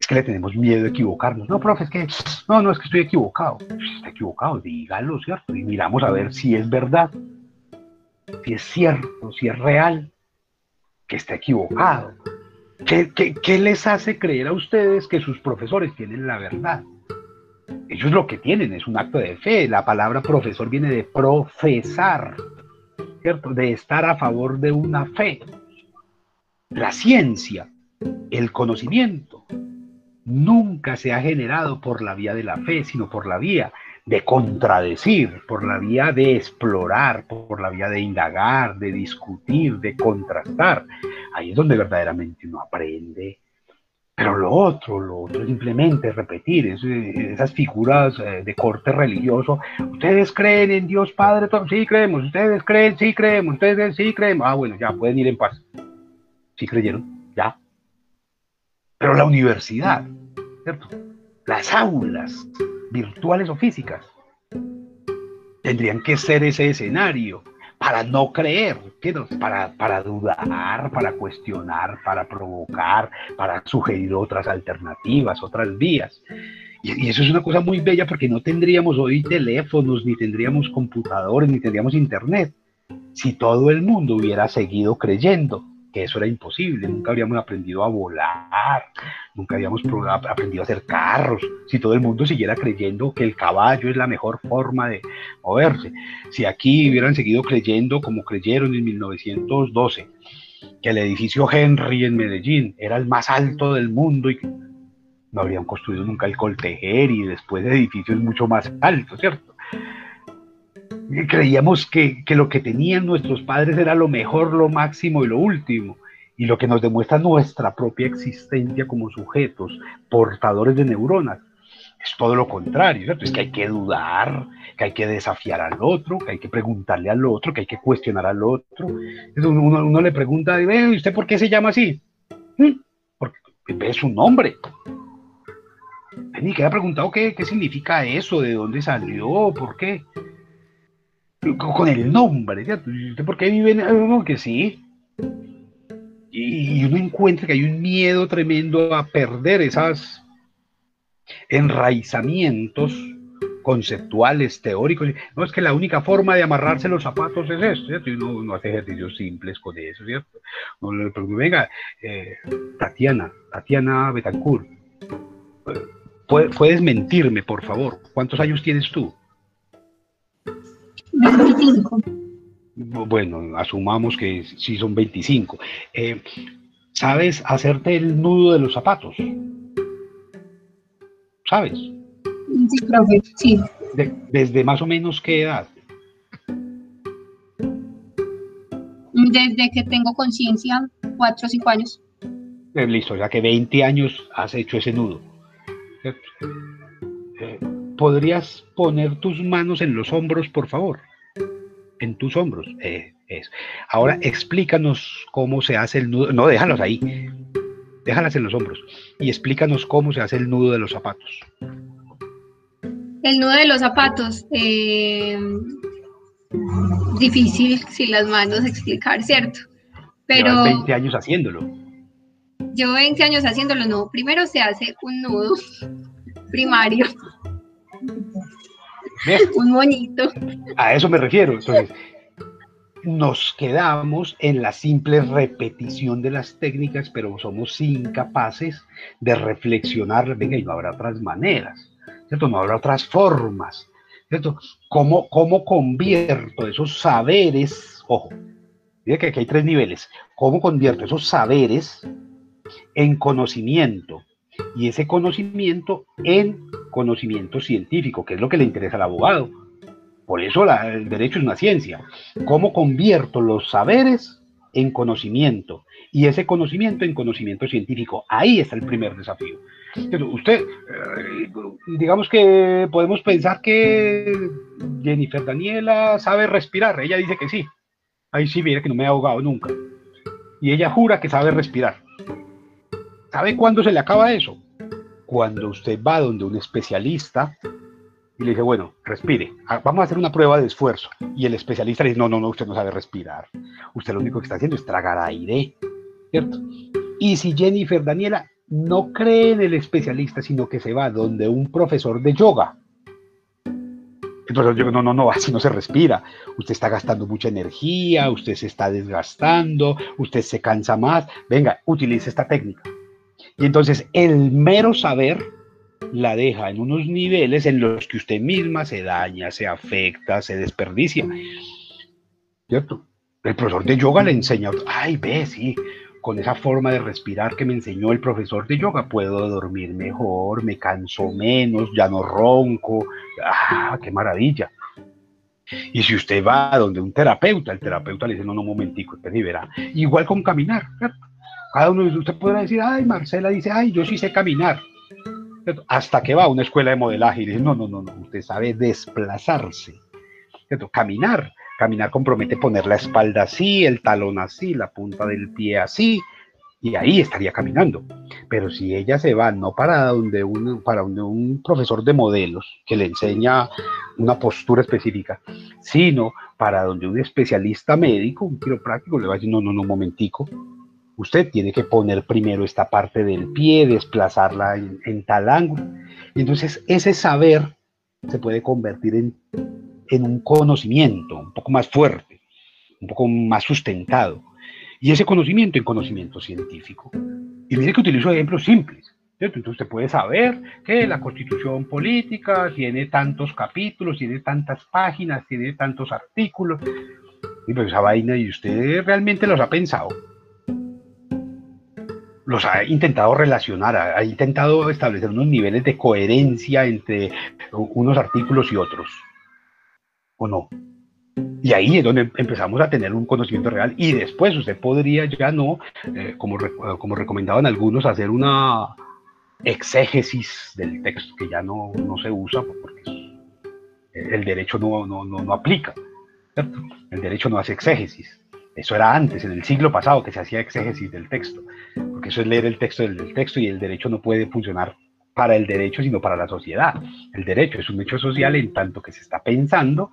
es que le tenemos miedo de equivocarnos. No, profe, es que, no, no, es que estoy equivocado. Está equivocado, dígalo, ¿cierto? Y miramos a ver si es verdad, si es cierto, si es real, que está equivocado. ¿Qué, qué, qué les hace creer a ustedes que sus profesores tienen la verdad? ellos lo que tienen es un acto de fe. La palabra profesor viene de profesar, ¿cierto? De estar a favor de una fe. La ciencia, el conocimiento, nunca se ha generado por la vía de la fe, sino por la vía de contradecir, por la vía de explorar, por la vía de indagar, de discutir, de contrastar. Ahí es donde verdaderamente uno aprende. Pero lo otro, lo otro es simplemente repetir esas figuras eh, de corte religioso. Ustedes creen en Dios Padre, sí creemos, ustedes creen, sí creemos, ustedes sí creemos. Ah, bueno, ya pueden ir en paz. Sí creyeron, ya. Pero la universidad, ¿cierto? Las aulas virtuales o físicas tendrían que ser ese escenario para no creer, para, para dudar, para cuestionar, para provocar, para sugerir otras alternativas, otras vías. Y, y, eso es una cosa muy bella porque no tendríamos hoy teléfonos, ni tendríamos computadores, ni tendríamos internet, si todo el mundo hubiera seguido creyendo que eso era imposible, nunca habríamos aprendido a volar, nunca habíamos aprendido a hacer carros, si todo el mundo siguiera creyendo que el caballo es la mejor forma de moverse, si aquí hubieran seguido creyendo como creyeron en 1912, que el edificio Henry en Medellín era el más alto del mundo y no habrían construido nunca el Coltejer y después edificios mucho más altos, ¿cierto? Creíamos que, lo que tenían nuestros padres era lo mejor, lo máximo y lo último. Y lo que nos demuestra nuestra propia existencia como sujetos, portadores de neuronas, es todo lo contrario, ¿cierto? Es que hay que dudar, que hay que desafiar al otro, que hay que preguntarle al otro, que hay que cuestionar al otro. Uno, le pregunta, ¿y usted por qué se llama así? ¿Mm? Porque es un nombre. Ni que preguntado qué, qué significa eso, de dónde salió, por qué con el nombre, ¿cierto? ¿Por qué viven? Ah, que sí. Y uno encuentra que hay un miedo tremendo a perder esos enraizamientos conceptuales, teóricos. No es que la única forma de amarrarse los zapatos es esto, ¿cierto? Y uno, hace ejercicios simples con eso, ¿cierto? Uno venga, eh, Tatiana, Tatiana Betancourt, ¿puedes mentirme, por favor? ¿Cuántos años tienes tú? 25. Bueno, asumamos que sí son 25. Eh, ¿Sabes hacerte el nudo de los zapatos? ¿Sabes? Sí, profe, sí. ¿Desde más o menos qué edad? Desde que tengo conciencia, 4 o 5 años. Eh, listo, ya que 20 años has hecho ese nudo. Eh, ¿Podrías poner tus manos en los hombros, por favor? En tus hombros. Eh, Ahora explícanos cómo se hace el nudo. No, déjalos ahí. Déjalas en los hombros. Y explícanos cómo se hace el nudo de los zapatos. El nudo de los zapatos. Eh, difícil sin las manos explicar, ¿cierto? Pero. Llevas 20 años haciéndolo. Yo 20 años haciéndolo, no. Primero se hace un nudo primario un moñito. A eso me refiero. Entonces, nos quedamos en la simple repetición de las técnicas, pero somos incapaces de reflexionar, venga, y no habrá otras maneras, ¿cierto? No habrá otras formas, ¿cierto? ¿Cómo, cómo convierto esos saberes, ojo, diga que aquí hay tres niveles, cómo convierto esos saberes en conocimiento, y ese conocimiento en conocimiento científico, que es lo que le interesa al abogado. Por eso el derecho es una ciencia. ¿Cómo convierto los saberes en conocimiento y ese conocimiento en conocimiento científico? Ahí está el primer desafío. usted, eh, digamos que podemos pensar que Jennifer Daniela sabe respirar. Ella dice que sí. Ahí sí, mira que no me ha ahogado nunca. Y ella jura que sabe respirar. ¿Sabe cuándo se le acaba eso? Cuando usted va donde un especialista y le dice, bueno, respire, vamos a hacer una prueba de esfuerzo. Y el especialista le dice, no, no, no, usted no sabe respirar. Usted lo único que está haciendo es tragar aire, ¿cierto? Y si Jennifer Daniela no cree en el especialista, sino que se va donde un profesor de yoga, entonces yo digo, no, no, no, así no se respira. Usted está gastando mucha energía, usted se está desgastando, usted se cansa más. Venga, utilice esta técnica. Y entonces el mero saber la deja en unos niveles en los que usted misma se daña, se afecta, se desperdicia. ¿Cierto? El profesor de yoga le enseña, ay, ve, sí, con esa forma de respirar que me enseñó el profesor de yoga, puedo dormir mejor, me canso menos, ya no ronco. ¡Ah, qué maravilla! Y si usted va donde un terapeuta, el terapeuta le dice, no, no, un momentico, usted verá. Igual con caminar. Cada uno de usted podrá decir, ay, Marcela dice, ay, yo sí sé caminar. Hasta que va a una escuela de modelaje y dice, no, no, no, no, usted sabe desplazarse. Caminar Caminar compromete poner la espalda así, el talón así, la punta del pie así, y ahí estaría caminando. Pero si ella se va no para donde un, para donde un profesor de modelos que le enseña una postura específica, sino para donde un especialista médico, un quiropráctico, le va a decir, no, no, no, momentico, usted tiene que poner primero esta parte del pie, desplazarla en, tal ángulo. Entonces ese saber se puede convertir en en un conocimiento un poco más fuerte, un poco más sustentado. Y ese conocimiento en conocimiento científico. Y mire que utilizo ejemplos simples. Entonces usted puede saber que la constitución política tiene tantos capítulos, tiene tantas páginas, tiene tantos artículos. Y pues esa vaina, y usted realmente los ha pensado. Los ha intentado relacionar, ha intentado establecer unos niveles de coherencia entre unos artículos y otros o no. Y ahí es donde empezamos a tener un conocimiento real y después usted podría ya no, eh, como, como recomendaban algunos, hacer una exégesis del texto que ya no, no se usa porque el derecho no, no, no, aplica. El derecho no hace exégesis. Eso era antes, en el siglo pasado, que se hacía exégesis del texto, porque eso es leer el texto del texto y el derecho no puede funcionar para el derecho, sino para la sociedad. El derecho es un hecho social en tanto que se está pensando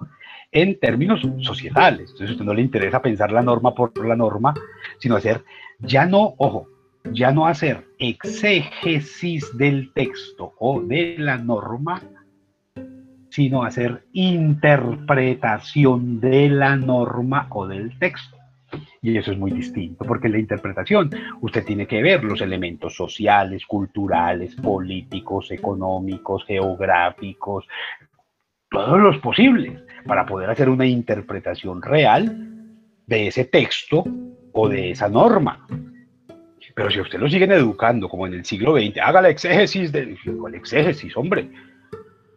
en términos societales. Entonces a usted no le interesa pensar la norma por la norma, sino hacer, ya no, ojo, ya no hacer exégesis del texto o de la norma, sino hacer interpretación de la norma o del texto. Y eso es muy distinto, porque en la interpretación usted tiene que ver los elementos sociales, culturales, políticos, económicos, geográficos, todos los posibles, para poder hacer una interpretación real de ese texto o de esa norma. Pero si usted lo siguen educando como en el siglo XX, haga la exégesis el exégesis, hombre,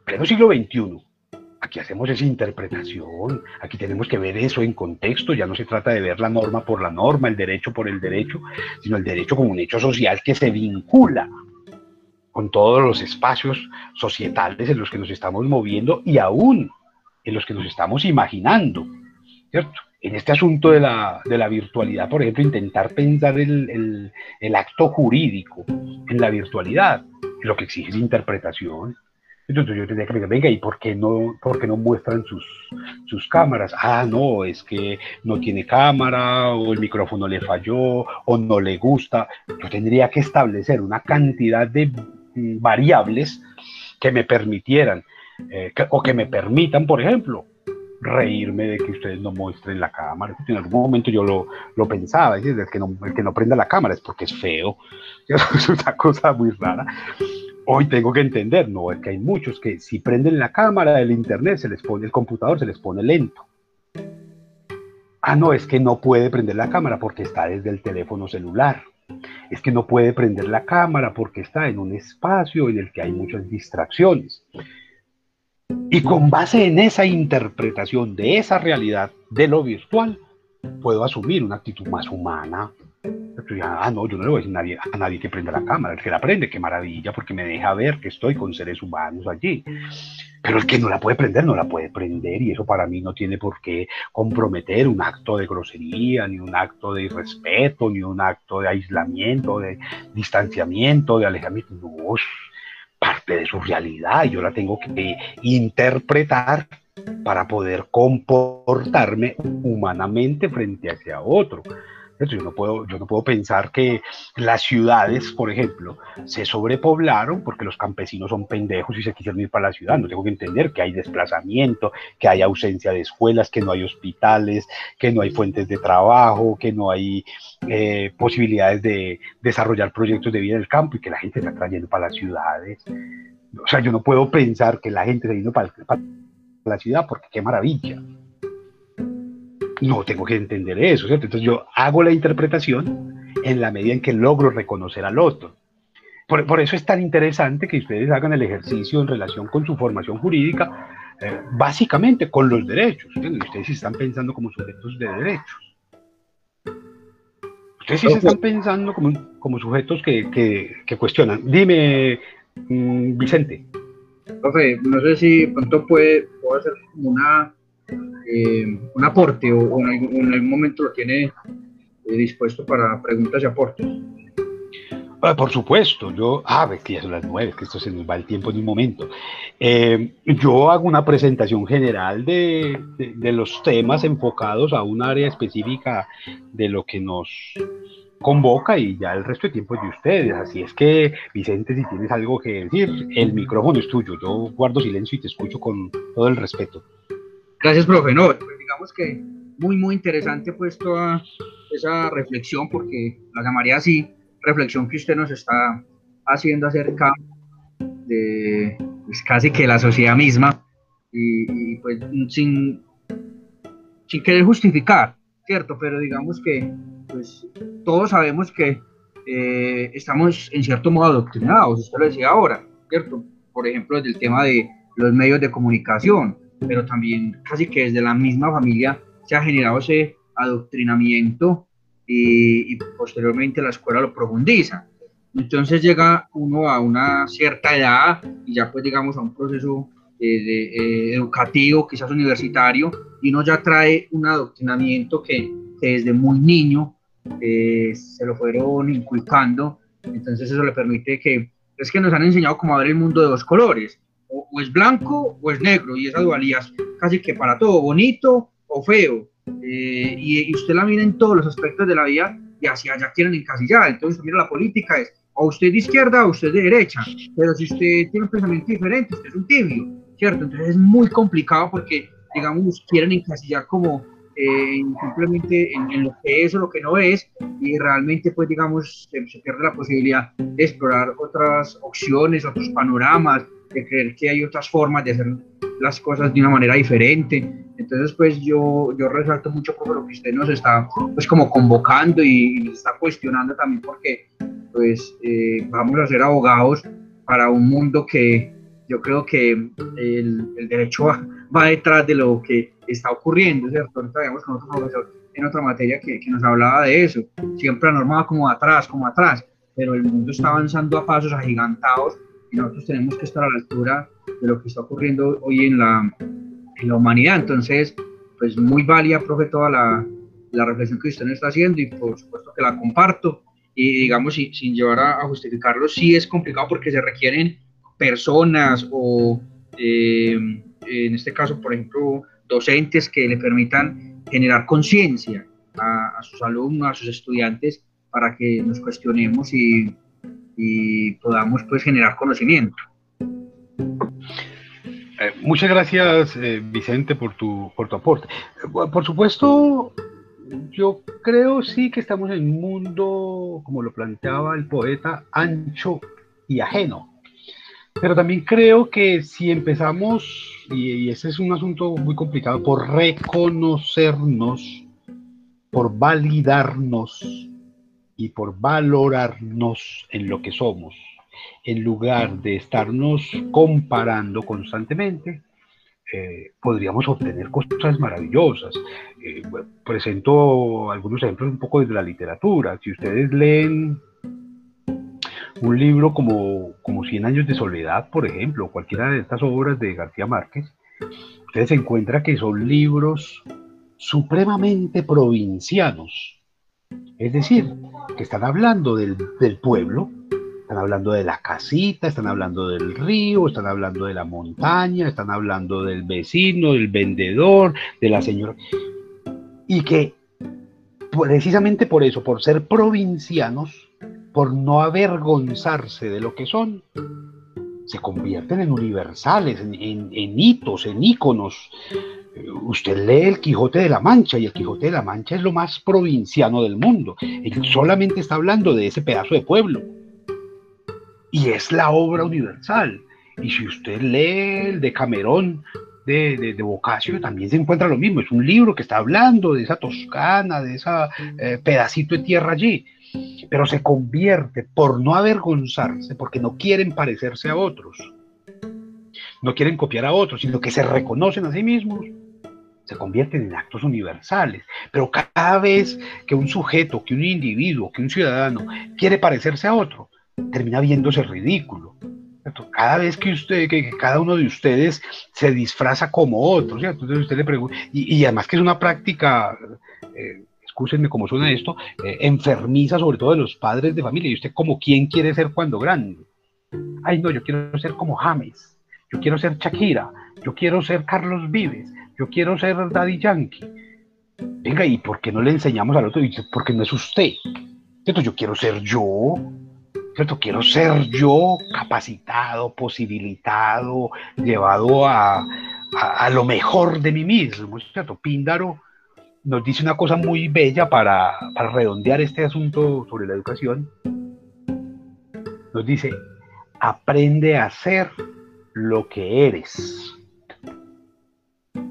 pleno siglo XXI, Aquí hacemos esa interpretación, aquí tenemos que ver eso en contexto, ya no se trata de ver la norma por la norma, el derecho por el derecho, sino el derecho como un hecho social que se vincula con todos los espacios societales en los que nos estamos moviendo y aún en los que nos estamos imaginando, ¿cierto? En este asunto de la, de la virtualidad, por ejemplo, intentar pensar el, el, el acto jurídico en la virtualidad, lo que exige es interpretación, entonces yo tendría que decir, venga, ¿y por qué no, por no muestran sus, sus cámaras? Ah, no, es que no tiene cámara, o el micrófono le falló, o no le gusta. Yo tendría que establecer una cantidad de variables que me permitieran, eh, o que me permitan, por ejemplo, reírme de que ustedes no muestren la cámara. En algún momento yo lo, lo pensaba, el que, no, el que no prenda la cámara es porque es feo. Es una cosa muy rara hoy tengo que entender, no, es que hay muchos que si prenden la cámara del internet, se les pone el computador, se les pone lento. Ah, no, es que no puede prender la cámara porque está desde el teléfono celular. Es que no puede prender la cámara porque está en un espacio en el que hay muchas distracciones. Y con base en esa interpretación de esa realidad de lo virtual, puedo asumir una actitud más humana, ah, no, yo no le voy a decir a nadie, a nadie que prenda la cámara. El que la prende, qué maravilla, porque me deja ver que estoy con seres humanos allí. Pero el que no la puede prender, no la puede prender, y eso para mí no tiene por qué comprometer un acto de grosería, ni un acto de irrespeto, ni un acto de aislamiento, de distanciamiento, de alejamiento. No, es parte de su realidad, yo la tengo que interpretar para poder comportarme humanamente frente hacia otro. Yo no, puedo, yo no puedo pensar que las ciudades, por ejemplo, se sobrepoblaron porque los campesinos son pendejos y se quisieron ir para la ciudad. No tengo que entender que hay desplazamiento, que hay ausencia de escuelas, que no hay hospitales, que no hay fuentes de trabajo, que no hay eh, posibilidades de desarrollar proyectos de vida en el campo y que la gente está trayendo para las ciudades. O sea, yo no puedo pensar que la gente se vino para, la ciudad porque qué maravilla. No tengo que entender eso, ¿cierto? Entonces yo hago la interpretación en la medida en que logro reconocer al otro. Por, eso es tan interesante que ustedes hagan el ejercicio en relación con su formación jurídica, eh, básicamente con los derechos. Ustedes están pensando como sujetos de derechos. Ustedes sí se están pensando como, como sujetos que, que, cuestionan. Dime, mm, Vicente. Profe, no sé si pronto puede, puedo hacer una, eh, un aporte o, en, algún, momento lo tiene eh, dispuesto para preguntas y aportes. Ah, por supuesto, yo, ah, que son las nueve, que esto se nos va el tiempo en un momento. Eh, yo hago una presentación general de, de, los temas enfocados a un área específica de lo que nos convoca y ya el resto de tiempo es de ustedes. Así es que, Vicente, si tienes algo que decir, el micrófono es tuyo. Yo guardo silencio y te escucho con todo el respeto. Gracias, profe. No, pues digamos que muy, muy interesante pues toda esa reflexión, porque la llamaría así reflexión que usted nos está haciendo acerca de pues, casi que la sociedad misma y, pues sin, sin querer justificar, ¿cierto? Pero digamos que pues todos sabemos que eh, estamos en cierto modo adoctrinados, usted lo decía ahora, ¿cierto? Por ejemplo, desde el tema de los medios de comunicación, pero también casi que desde la misma familia se ha generado ese adoctrinamiento y, posteriormente la escuela lo profundiza. Entonces llega uno a una cierta edad y ya pues digamos a un proceso eh, educativo, quizás universitario, y uno ya trae un adoctrinamiento que, desde muy niño eh, se lo fueron inculcando, entonces eso le permite que, es que nos han enseñado cómo ver el mundo de dos colores, o, es blanco o es negro, y esa dualidad casi que para todo, bonito o feo, eh, y, usted la mira en todos los aspectos de la vida y hacia allá quieren encasillar. Entonces, mira, la política es o usted de izquierda o usted de derecha, pero si usted tiene un pensamiento diferente, usted es un tibio, ¿cierto? Entonces es muy complicado porque, digamos, quieren encasillar como eh, simplemente en, lo que es o lo que no es y realmente, pues, digamos, se pierde la posibilidad de explorar otras opciones, otros panoramas, de creer que hay otras formas de hacer las cosas de una manera diferente. Entonces, pues yo, yo resalto mucho por lo que usted nos está, pues como convocando y, nos está cuestionando también porque, pues, eh, vamos a ser abogados para un mundo que yo creo que el, el derecho va, detrás de lo que está ocurriendo, ¿cierto? Ahorita vemos con otro profesor en otra materia que, que nos hablaba de eso, siempre normado como atrás, como atrás, pero el mundo está avanzando a pasos agigantados y nosotros tenemos que estar a la altura de lo que está ocurriendo hoy en la, en la humanidad. Entonces, pues muy válida, profe, toda la, la, reflexión que usted nos está haciendo y por supuesto que la comparto. Y digamos, sin, llevar a, justificarlo, sí es complicado porque se requieren personas o, eh, en este caso, por ejemplo, docentes que le permitan generar conciencia a, a, sus alumnos, a sus estudiantes, para que nos cuestionemos y, y podamos pues generar conocimiento. Eh, muchas gracias, eh, Vicente, por tu, por tu aporte. por supuesto, yo creo sí que estamos en un mundo, como lo planteaba el poeta, ancho y ajeno. Pero también creo que si empezamos, y, y ese es un asunto muy complicado, por reconocernos, por validarnos, y por valorarnos en lo que somos, en lugar de estarnos comparando constantemente, eh, podríamos obtener cosas maravillosas. Eh, presento algunos ejemplos un poco desde la literatura. Si ustedes leen un libro como, como Cien años de soledad, por ejemplo, cualquiera de estas obras de García Márquez, ustedes encuentran que son libros supremamente provincianos, es decir, que están hablando del, pueblo, están hablando de la casita, están hablando del río, están hablando de la montaña, están hablando del vecino, del vendedor, de la señora. Y que precisamente por eso, por ser provincianos, por no avergonzarse de lo que son, se convierten en universales, en, en hitos, en íconos usted lee el Quijote de la Mancha y el Quijote de la Mancha es lo más provinciano del mundo. Él solamente está hablando de ese pedazo de pueblo. Y es la obra universal. Y si usted lee el de Camerón, de, de, de Boccaccio, también se encuentra lo mismo. Es un libro que está hablando de esa Toscana, de ese eh, pedacito de tierra allí. Pero se convierte por no avergonzarse, porque no quieren parecerse a otros. No quieren copiar a otros, sino que se reconocen a sí mismos se convierten en actos universales. Pero cada vez que un sujeto, que un individuo, que un ciudadano quiere parecerse a otro, termina viéndose ridículo. Cada vez que usted, que, cada uno de ustedes se disfraza como otro, ¿cierto? Entonces y, además que es una práctica, eh, escúchenme cómo suena esto, eh, enfermiza sobre todo de los padres de familia. ¿Y usted como quién quiere ser cuando grande? Ay, no, yo quiero ser como James, yo quiero ser Shakira, yo quiero ser Carlos Vives, yo quiero ser Daddy Yankee. Venga, ¿y por qué no le enseñamos al otro? Porque no es usted. ¿Cierto? Yo quiero ser yo. ¿Cierto? Quiero ser yo capacitado, posibilitado, llevado a, lo mejor de mí mismo. ¿Cierto? Píndaro nos dice una cosa muy bella para, para redondear este asunto sobre la educación. Nos dice, aprende a ser lo que eres.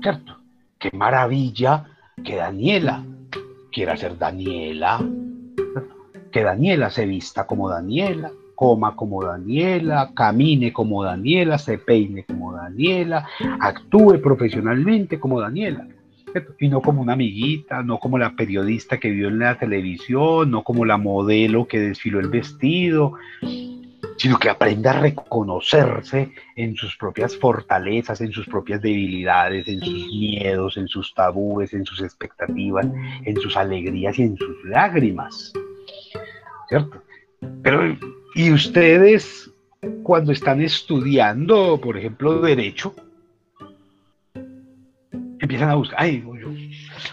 ¿cierto? Qué maravilla que Daniela quiera ser Daniela, que Daniela se vista como Daniela, coma como Daniela, camine como Daniela, se peine como Daniela, actúe profesionalmente como Daniela. Y no como una amiguita, no como la periodista que vio en la televisión, no como la modelo que desfiló el vestido, sino que aprenda a reconocerse en sus propias fortalezas, en sus propias debilidades, en sus miedos, en sus tabúes, en sus expectativas, en sus alegrías y en sus lágrimas. ¿Cierto? Pero, ¿y ustedes cuando están estudiando, por ejemplo, derecho, empiezan a buscar, ay,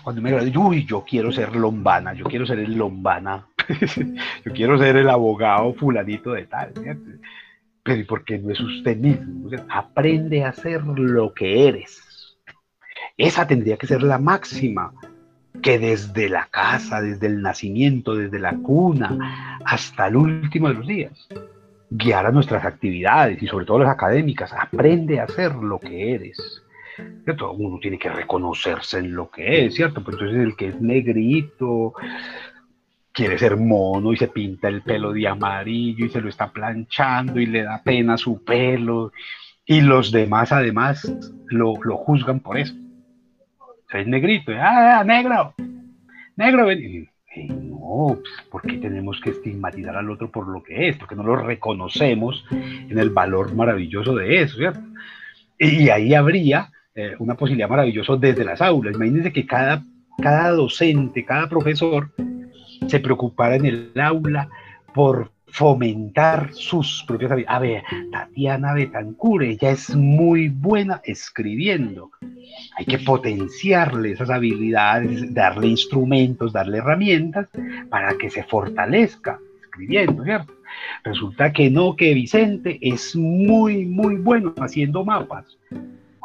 cuando me gradúe, uy, yo quiero ser lombana, yo quiero ser el lombana yo quiero ser el abogado fulanito de tal. Pero ¿y por qué no es usted mismo? aprende a ser lo que eres. Esa tendría que ser la máxima que desde la casa, desde el nacimiento, desde la cuna, hasta el último de los días, guiar nuestras actividades y sobre todo las académicas. Aprende a ser lo que eres. ¿Cierto? Uno tiene que reconocerse en lo que es, ¿cierto? Pues entonces el que es negrito, quiere ser mono y se pinta el pelo de amarillo y se lo está planchando y le da pena su pelo y los demás además lo, juzgan por eso. es negrito, ah, negro, negro, y, no, pues, ¿por qué tenemos que estigmatizar al otro por lo que es? Porque no lo reconocemos en el valor maravilloso de eso, ¿cierto? Y ahí habría eh, una posibilidad maravillosa desde las aulas. Imagínense que cada, cada docente, cada profesor se preocupara en el aula por fomentar sus propias habilidades. A ver, Tatiana Betancur, ella es muy buena escribiendo. Hay que potenciarle esas habilidades, darle instrumentos, darle herramientas para que se fortalezca escribiendo, ¿cierto? Resulta que no, que Vicente es muy, muy bueno haciendo mapas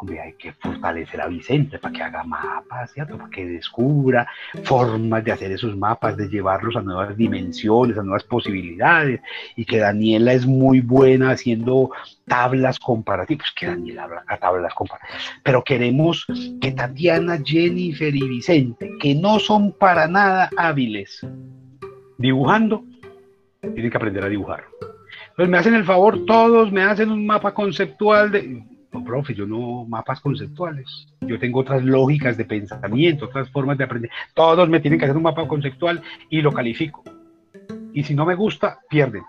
hay que fortalecer a Vicente para que haga mapas. Para que descubra formas de hacer esos mapas, de llevarlos a nuevas dimensiones, a nuevas posibilidades, y que Daniela es muy buena haciendo tablas comparativas, que Daniela habla tablas comparativas, pero queremos que Tatiana, Jennifer y Vicente, que no son para nada hábiles dibujando, tienen que aprender a dibujar. Pues me hacen el favor, todos me hacen un mapa conceptual de no, profe, yo no mapas conceptuales. Yo tengo otras lógicas de pensamiento, otras formas de aprender. Todos me tienen que hacer un mapa conceptual y lo califico. Y si no me gusta, pierden.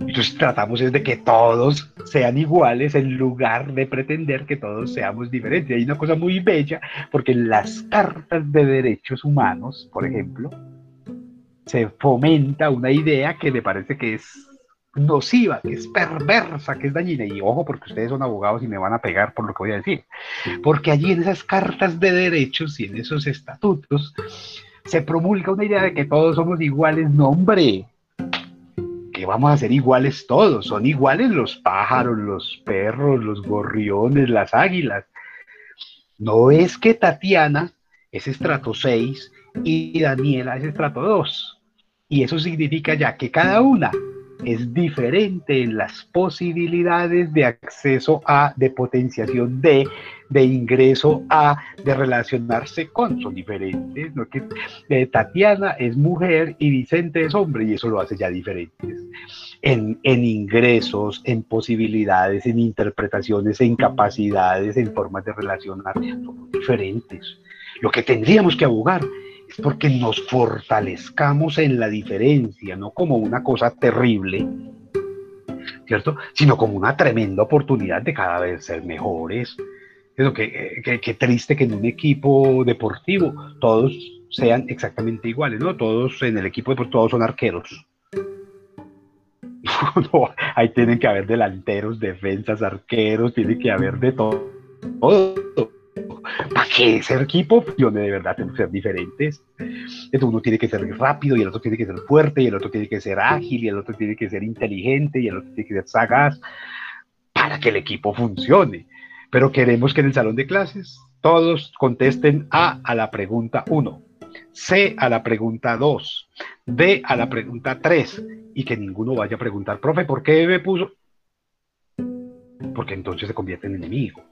Entonces tratamos es de que todos sean iguales en lugar de pretender que todos seamos diferentes. Hay una cosa muy bella, porque en las cartas de derechos humanos, por ejemplo, se fomenta una idea que me parece que es nociva, que es perversa, que es dañina. Y ojo, porque ustedes son abogados y me van a pegar por lo que voy a decir. Porque allí en esas cartas de derechos y en esos estatutos se promulga una idea de que todos somos iguales. No, hombre, que vamos a ser iguales todos. Son iguales los pájaros, los perros, los gorriones, las águilas. No es que Tatiana es estrato 6 y Daniela es estrato 2. Y eso significa ya que cada una es diferente en las posibilidades de acceso a, de potenciación de, de ingreso a, de relacionarse con. Son diferentes. ¿no? Que, eh, Tatiana es mujer y Vicente es hombre y eso lo hace ya diferentes. En, en, ingresos, en posibilidades, en interpretaciones, en capacidades, en formas de relacionar, son diferentes. Lo que tendríamos que abogar porque nos fortalezcamos en la diferencia, no como una cosa terrible, ¿cierto? Sino como una tremenda oportunidad de cada vez ser mejores. Es que, que, que, triste que en un equipo deportivo todos sean exactamente iguales, ¿no? Todos en el equipo deportivo, todos son arqueros. No, ahí tienen que haber delanteros, defensas, arqueros, tiene que haber de todo. todo para que ese equipo funcione de verdad tenemos que ser diferentes. Entonces uno tiene que ser rápido y el otro tiene que ser fuerte y el otro tiene que ser ágil y el otro tiene que ser inteligente y el otro tiene que ser sagaz para que el equipo funcione. Pero queremos que en el salón de clases todos contesten A a la pregunta 1, C a la pregunta 2, D a la pregunta 3 y que ninguno vaya a preguntar, profe, ¿por qué me puso? Porque entonces se convierte en enemigo.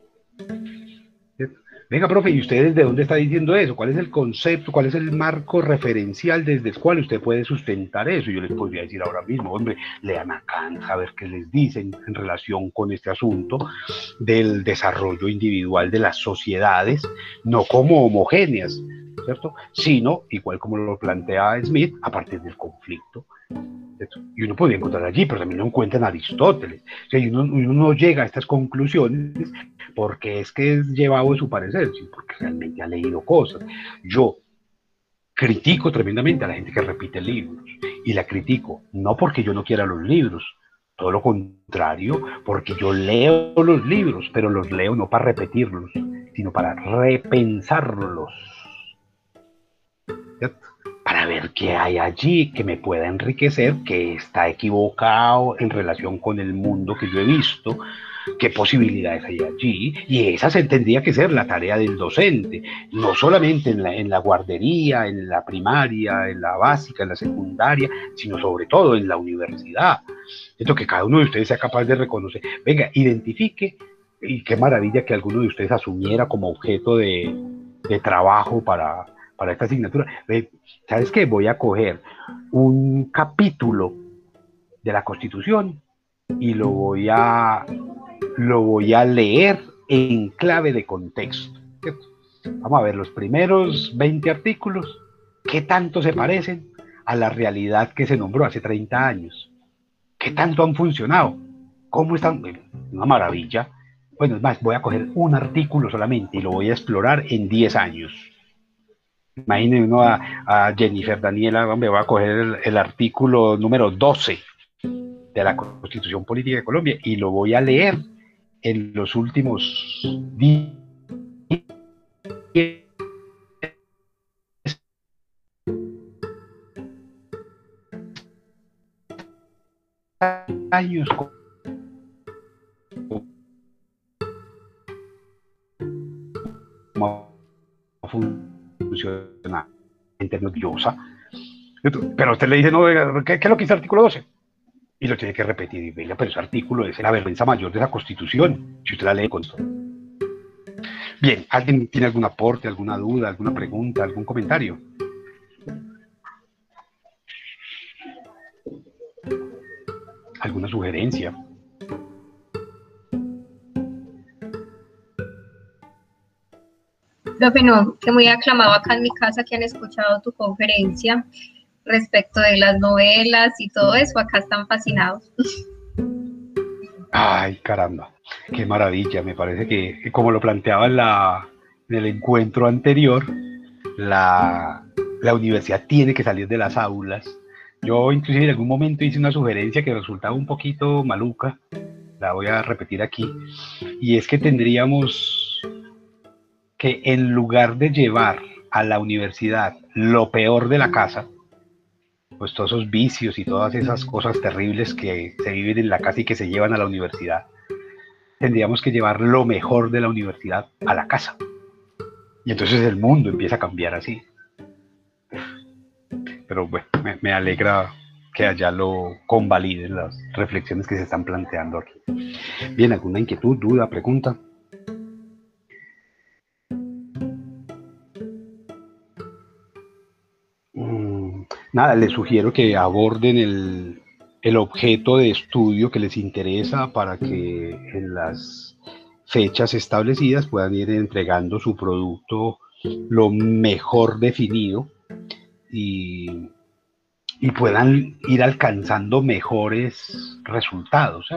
Venga, profe, ¿y ustedes de dónde está diciendo eso? ¿Cuál es el concepto? ¿Cuál es el marco referencial desde el cual usted puede sustentar eso? Yo les podría decir ahora mismo, hombre, lean a Kant, a ver qué les dicen en relación con este asunto del desarrollo individual de las sociedades, no como homogéneas, ¿cierto? Sino, igual como lo plantea Smith, a partir del conflicto. Y uno podría encontrar allí, pero también lo encuentra en Aristóteles. O sea, y uno, uno, no llega a estas conclusiones porque es que es llevado de su parecer, sino porque realmente ha leído cosas. Yo critico tremendamente a la gente que repite libros. Y la critico no porque yo no quiera los libros, todo lo contrario, porque yo leo los libros, pero los leo no para repetirlos, sino para repensarlos. Para ver qué hay allí que me pueda enriquecer, que está equivocado en relación con el mundo que yo he visto, qué posibilidades hay allí, y esa se tendría que ser la tarea del docente, no solamente en la, guardería, en la primaria, en la básica, en la secundaria, sino sobre todo en la universidad. Esto que cada uno de ustedes sea capaz de reconocer. Venga, identifique, y qué maravilla que alguno de ustedes asumiera como objeto de trabajo para, para esta asignatura. ¿Sabes qué? Voy a coger un capítulo de la Constitución y lo voy a, lo voy a leer en clave de contexto. Vamos a ver los primeros 20 artículos, qué tanto se parecen a la realidad que se nombró hace 30 años. ¿Qué tanto han funcionado? ¿Cómo están? Una maravilla. Bueno, es más, voy a coger un artículo solamente y lo voy a explorar en 10 años. Imaginen uno a, Jennifer Daniela, me voy a coger el, artículo número 12 de la Constitución Política de Colombia y lo voy a leer en los últimos 10 años. Como de Diosa. Pero usted le dice, no, ¿qué, ¿qué, es lo que dice el artículo 12? Y lo tiene que repetir. Y venga, pero ese artículo es la vergüenza mayor de la Constitución, si usted la lee con. Bien, ¿alguien tiene algún aporte, alguna duda, alguna pregunta, algún comentario? ¿Alguna sugerencia? Profe, no, que muy aclamado acá en mi casa que han escuchado tu conferencia respecto de las novelas y todo eso, acá están fascinados. Ay, caramba, qué maravilla, me parece que como lo planteaba en, la, en el encuentro anterior, la, la universidad tiene que salir de las aulas. Yo inclusive en algún momento hice una sugerencia que resultaba un poquito maluca, la voy a repetir aquí, y es que tendríamos que en lugar de llevar a la universidad lo peor de la casa, pues todos esos vicios y todas esas cosas terribles que se viven en la casa y que se llevan a la universidad, tendríamos que llevar lo mejor de la universidad a la casa. Y entonces el mundo empieza a cambiar así. Pero bueno, me, me alegra que allá lo convaliden las reflexiones que se están planteando aquí. Bien, ¿alguna inquietud, duda, pregunta? Nada, les sugiero que aborden el, el objeto de estudio que les interesa para que en las fechas establecidas puedan ir entregando su producto lo mejor definido y, puedan ir alcanzando mejores resultados.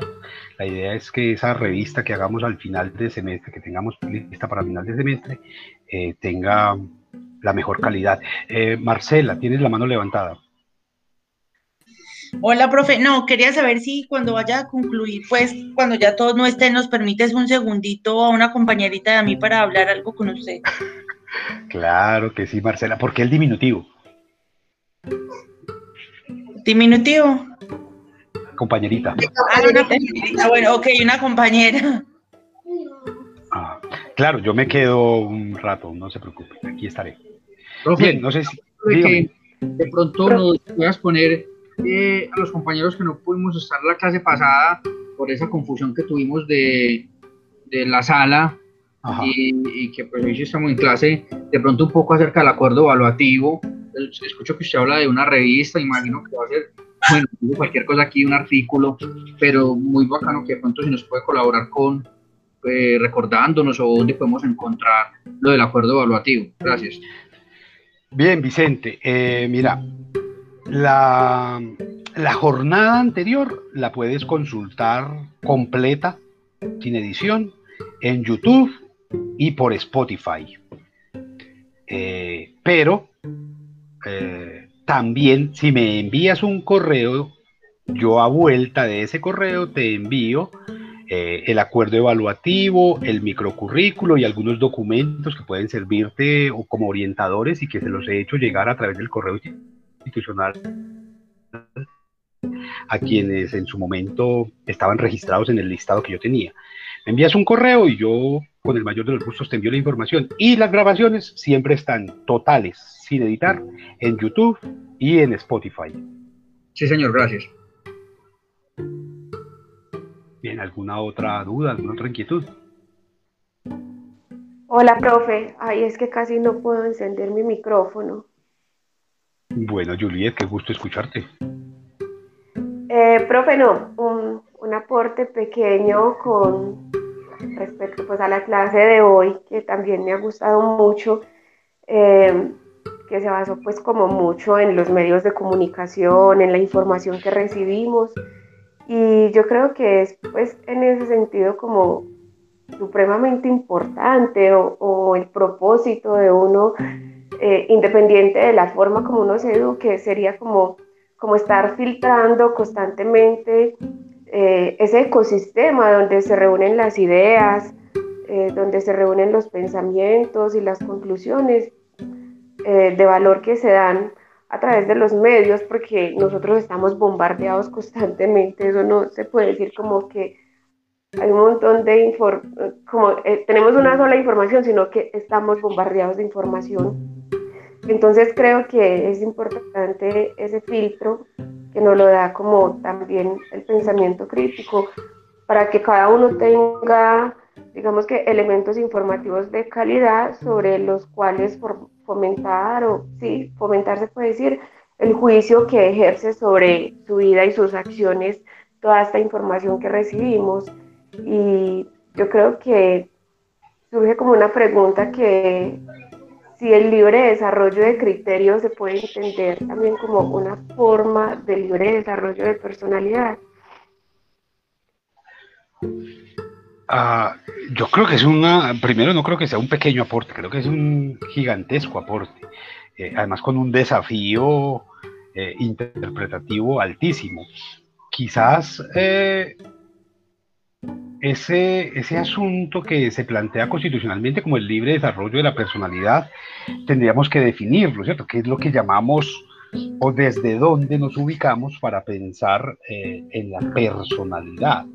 La idea es que esa revista que hagamos al final de semestre, que tengamos lista para final de semestre, eh, tenga la mejor calidad. Eh, Marcela, tienes la mano levantada. Hola, profe. No, quería saber si cuando vaya a concluir, pues cuando ya todo no esté, nos permites un segundito a una compañerita de a mí para hablar algo con usted. Claro que sí, Marcela. ¿Por qué el diminutivo? Diminutivo. Compañerita. Ah, una compañerita. Bueno, ok, una compañera. Ah, claro, yo me quedo un rato, no se preocupe, aquí estaré. Bien, no sé si. De, pronto nos puedas poner eh, a los compañeros que no pudimos estar la clase pasada por esa confusión que tuvimos de, de la sala y, que pues hoy estamos en clase, de pronto un poco acerca del acuerdo evaluativo. Escucho que usted habla de una revista, imagino que va a ser, bueno, cualquier cosa aquí, un artículo, pero muy bacano que de pronto si nos puede colaborar con eh, recordándonos o dónde podemos encontrar lo del acuerdo evaluativo. Gracias. Bien, Vicente, eh, mira, la, jornada anterior la puedes consultar completa, sin edición, en YouTube y por Spotify. Eh, pero eh, también si me envías un correo, yo a vuelta de ese correo te envío eh, el acuerdo evaluativo, el microcurrículo y algunos documentos que pueden servirte como orientadores y que se los he hecho llegar a través del correo institucional a quienes en su momento estaban registrados en el listado que yo tenía. Me envías un correo y yo con el mayor de los gustos te envío la información. Y las grabaciones siempre están totales, sin editar, en YouTube y en Spotify. Sí, señor, gracias. Bien, ¿alguna otra duda, alguna otra inquietud? Hola, profe. Ay, es que casi no puedo encender mi micrófono. Bueno, Juliet, qué gusto escucharte. Eh, profe, no, un, un, aporte pequeño con respecto pues, a la clase de hoy, que también me ha gustado mucho, eh, que se basó pues como mucho en los medios de comunicación, en la información que recibimos, y yo creo que es pues en ese sentido como supremamente importante o, el propósito de uno eh, independiente de la forma como uno se eduque, sería como, como estar filtrando constantemente eh, ese ecosistema donde se reúnen las ideas, eh, donde se reúnen los pensamientos y las conclusiones de valor que se dan a través de los medios, porque nosotros estamos bombardeados constantemente, eso no se puede decir como que hay un montón de como tenemos una sola información, sino que estamos bombardeados de información. Entonces creo que es importante ese filtro que nos lo da como también el pensamiento crítico para que cada uno tenga, digamos que elementos informativos de calidad sobre los cuales fomentar o sí, fomentar se puede decir el juicio que ejerce sobre su vida y sus acciones toda esta información que recibimos. Y yo creo que surge como una pregunta que si el libre desarrollo de criterios se puede entender también como una forma de libre desarrollo de personalidad. Ah, yo creo que es una, primero no creo que sea un pequeño aporte, creo que es un gigantesco aporte, eh, además con un desafío eh, interpretativo altísimo. Quizás eh, ese, ese asunto que se plantea constitucionalmente como el libre desarrollo de la personalidad, tendríamos que definirlo, ¿cierto? ¿Qué es lo que llamamos o desde dónde nos ubicamos para pensar en la personalidad?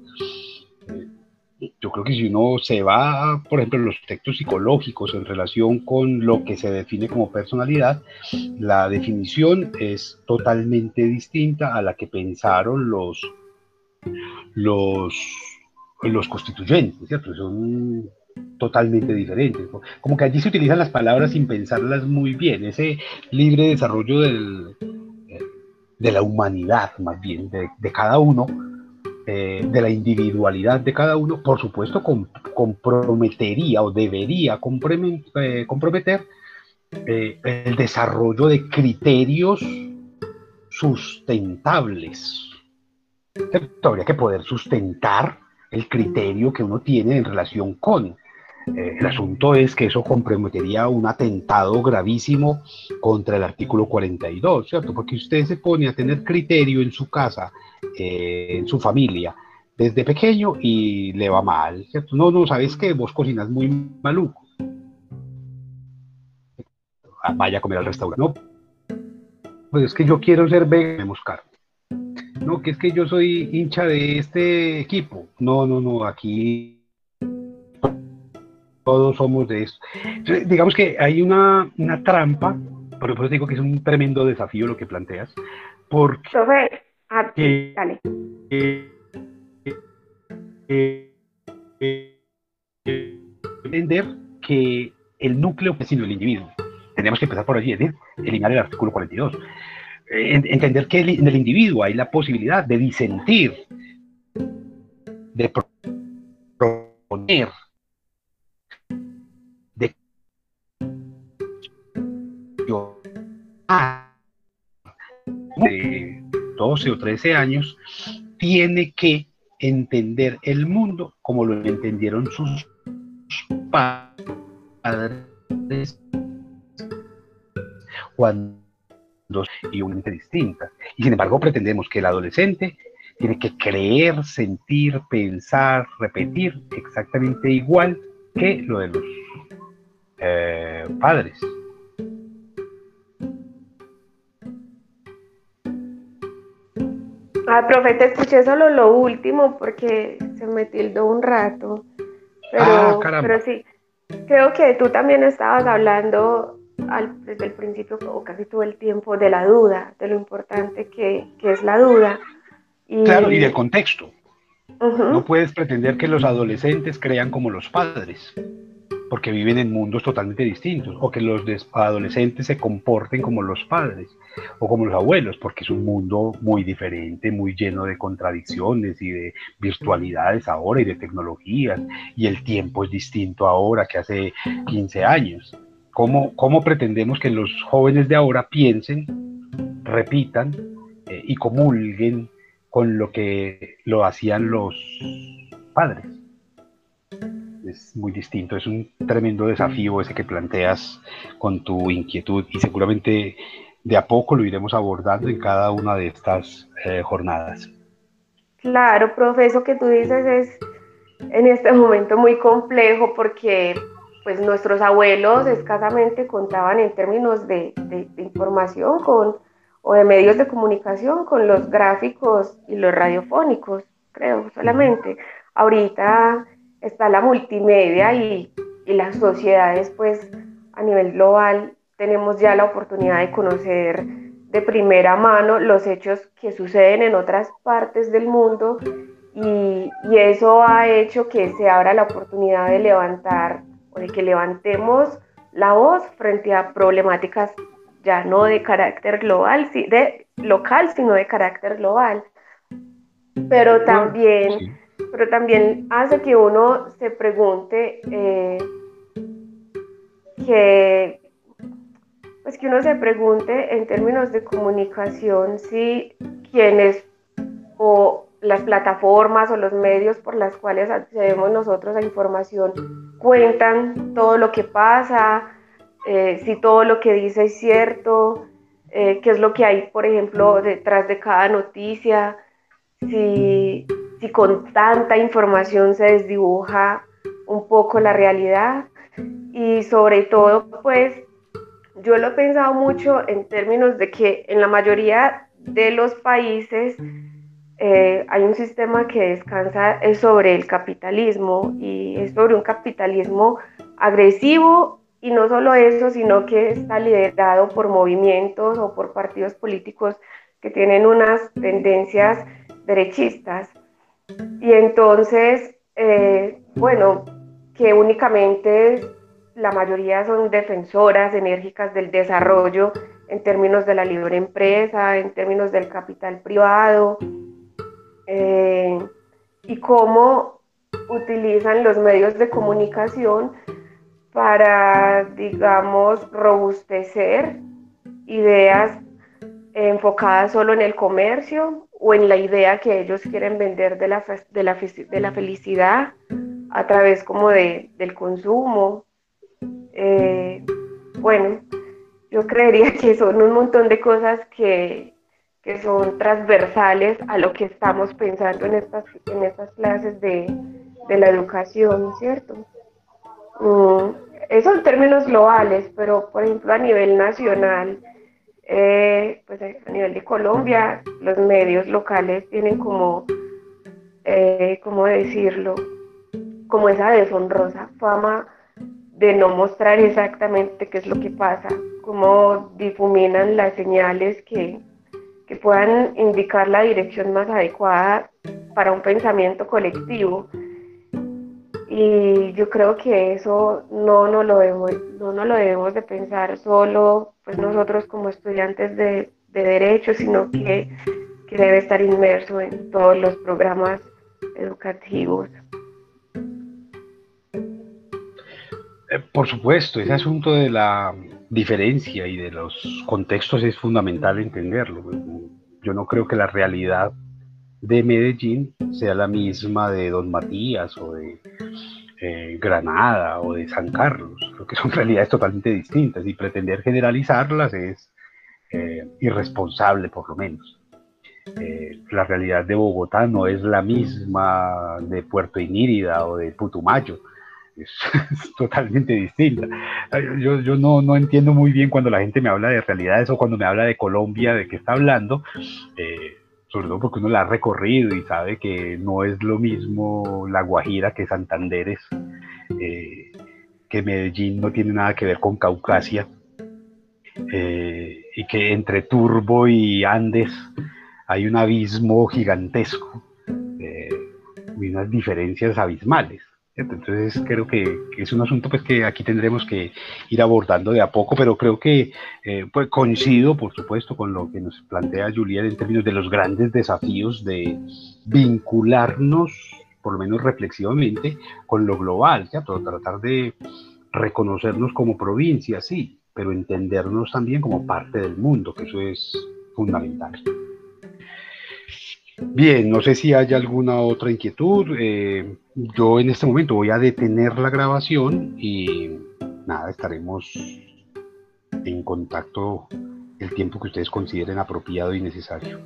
Yo creo que si uno se va, por ejemplo, en los textos psicológicos en relación con lo que se define como personalidad, la definición es totalmente distinta a la que pensaron los, los, los constituyentes, ¿cierto? Son totalmente diferentes. Como que allí se utilizan las palabras sin pensarlas muy bien, ese libre desarrollo del, de la humanidad, más bien, de, de cada uno, eh, de la individualidad de cada uno, por supuesto, comprometería o debería eh, comprometer eh, el desarrollo de criterios sustentables. Habría que poder sustentar el criterio que uno tiene en relación con. El asunto es que eso comprometería un atentado gravísimo contra el artículo 42, ¿cierto? Porque usted se pone a tener criterio en su casa, eh, en su familia, desde pequeño y le va mal, ¿cierto? No, no, sabes que vos cocinas muy maluco. Ah, vaya a comer al restaurante. No, pues es que yo quiero ser vegano, carne. No, que es que yo soy hincha de este equipo. No, no, no, aquí todos somos de eso. digamos que hay una, trampa, por eso digo que es un tremendo desafío lo que planteas, porque... Ah, dale. entender que el núcleo es sino el individuo. Tenemos que empezar por allí, es decir, eliminar el artículo 42. entender que en el individuo hay la posibilidad de disentir, de proponer, de 12 o 13 años tiene que entender el mundo como lo entendieron sus padres cuando y una distinta. Y sin embargo pretendemos que el adolescente tiene que creer, sentir, pensar, repetir exactamente igual que lo de los eh, padres. Ah, profe, te escuché solo lo último porque se me tildó un rato. Pero, ah, pero sí, creo que tú también estabas hablando desde el principio o casi todo el tiempo de la duda, de lo importante que, es la duda. Y... Claro, y del contexto. No puedes pretender que los adolescentes crean como los padres porque viven en mundos totalmente distintos, o que los adolescentes se comporten como los padres o como los abuelos, porque es un mundo muy diferente, muy lleno de contradicciones y de virtualidades ahora y de tecnologías, y el tiempo es distinto ahora que hace 15 años. ¿Cómo, cómo pretendemos que los jóvenes de ahora piensen, repitan eh, y comulguen con lo que lo hacían los padres? Es muy distinto, es un tremendo desafío ese que planteas con tu inquietud y seguramente de a poco lo iremos abordando en cada una de estas eh, jornadas. Claro, profe, eso que tú dices es en este momento muy complejo porque pues nuestros abuelos escasamente contaban en términos de, de información con, o de medios de comunicación con los gráficos y los radiofónicos, creo, solamente. Ahorita está la multimedia y, las sociedades, pues a nivel global tenemos ya la oportunidad de conocer de primera mano los hechos que suceden en otras partes del mundo y, y, eso ha hecho que se abra la oportunidad de levantar o de que levantemos la voz frente a problemáticas ya no de carácter global, de local, sino de carácter global. Pero también pero también hace que uno se pregunte eh, que pues que uno se pregunte en términos de comunicación si quienes o las plataformas o los medios por las cuales accedemos nosotros a información cuentan todo lo que pasa, eh, si todo lo que dice es cierto, eh, qué es lo que hay, por ejemplo, detrás de cada noticia, si, si con tanta información se desdibuja un poco la realidad y sobre todo pues yo lo he pensado mucho en términos de que en la mayoría de los países eh, hay un sistema que descansa sobre el capitalismo y es sobre un capitalismo agresivo y no solo eso, sino que está liderado por movimientos o por partidos políticos que tienen unas tendencias derechistas. Y entonces, eh, bueno, que únicamente la mayoría son defensoras enérgicas del desarrollo en términos de la libre empresa, en términos del capital privado, eh, y cómo utilizan los medios de comunicación para, digamos, robustecer ideas enfocadas solo en el comercio o en la idea que ellos quieren vender de la, de la, de la felicidad a través como de, del consumo. Eh, bueno, yo creería que son un montón de cosas que, que son transversales a lo que estamos pensando en estas, en estas clases de, de la educación, ¿cierto? Mm, eso en términos globales, pero por ejemplo a nivel nacional, eh, pues a nivel de Colombia, los medios locales tienen como, eh, ¿cómo decirlo? Como esa deshonrosa fama de no mostrar exactamente qué es lo que pasa, cómo difuminan las señales que, que puedan indicar la dirección más adecuada para un pensamiento colectivo. Y yo creo que eso no nos lo debemos, no lo debemos de pensar solo pues nosotros como estudiantes de, de Derecho, sino que, que debe estar inmerso en todos los programas educativos. Eh, por supuesto, ese asunto de la diferencia y de los contextos es fundamental entenderlo. Yo no creo que la realidad de Medellín sea la misma de Don Matías o de eh, Granada o de San Carlos. Creo que son realidades totalmente distintas y pretender generalizarlas es eh, irresponsable por lo menos. Eh, la realidad de Bogotá no es la misma de Puerto Inírida o de Putumayo es, totalmente distinta. Yo, yo no, no, entiendo muy bien cuando la gente me habla de realidades o cuando me habla de Colombia, de qué está hablando, sobre todo porque uno la ha recorrido y sabe que no es lo mismo La Guajira que Santanderes, eh, que Medellín no tiene nada que ver con Caucasia, eh, y que entre Turbo y Andes hay un abismo gigantesco y unas diferencias abismales. Entonces creo que, es un asunto pues que aquí tendremos que ir abordando de a poco, pero creo que eh, pues coincido, por supuesto, con lo que nos plantea Julián en términos de los grandes desafíos de vincularnos, por lo menos reflexivamente, con lo global, ¿cierto? Tratar de reconocernos como provincia, sí, pero entendernos también como parte del mundo, que eso es fundamental. Bien, no sé si hay alguna otra inquietud. Eh, yo en este momento voy a detener la grabación y nada, estaremos en contacto el tiempo que ustedes consideren apropiado y necesario.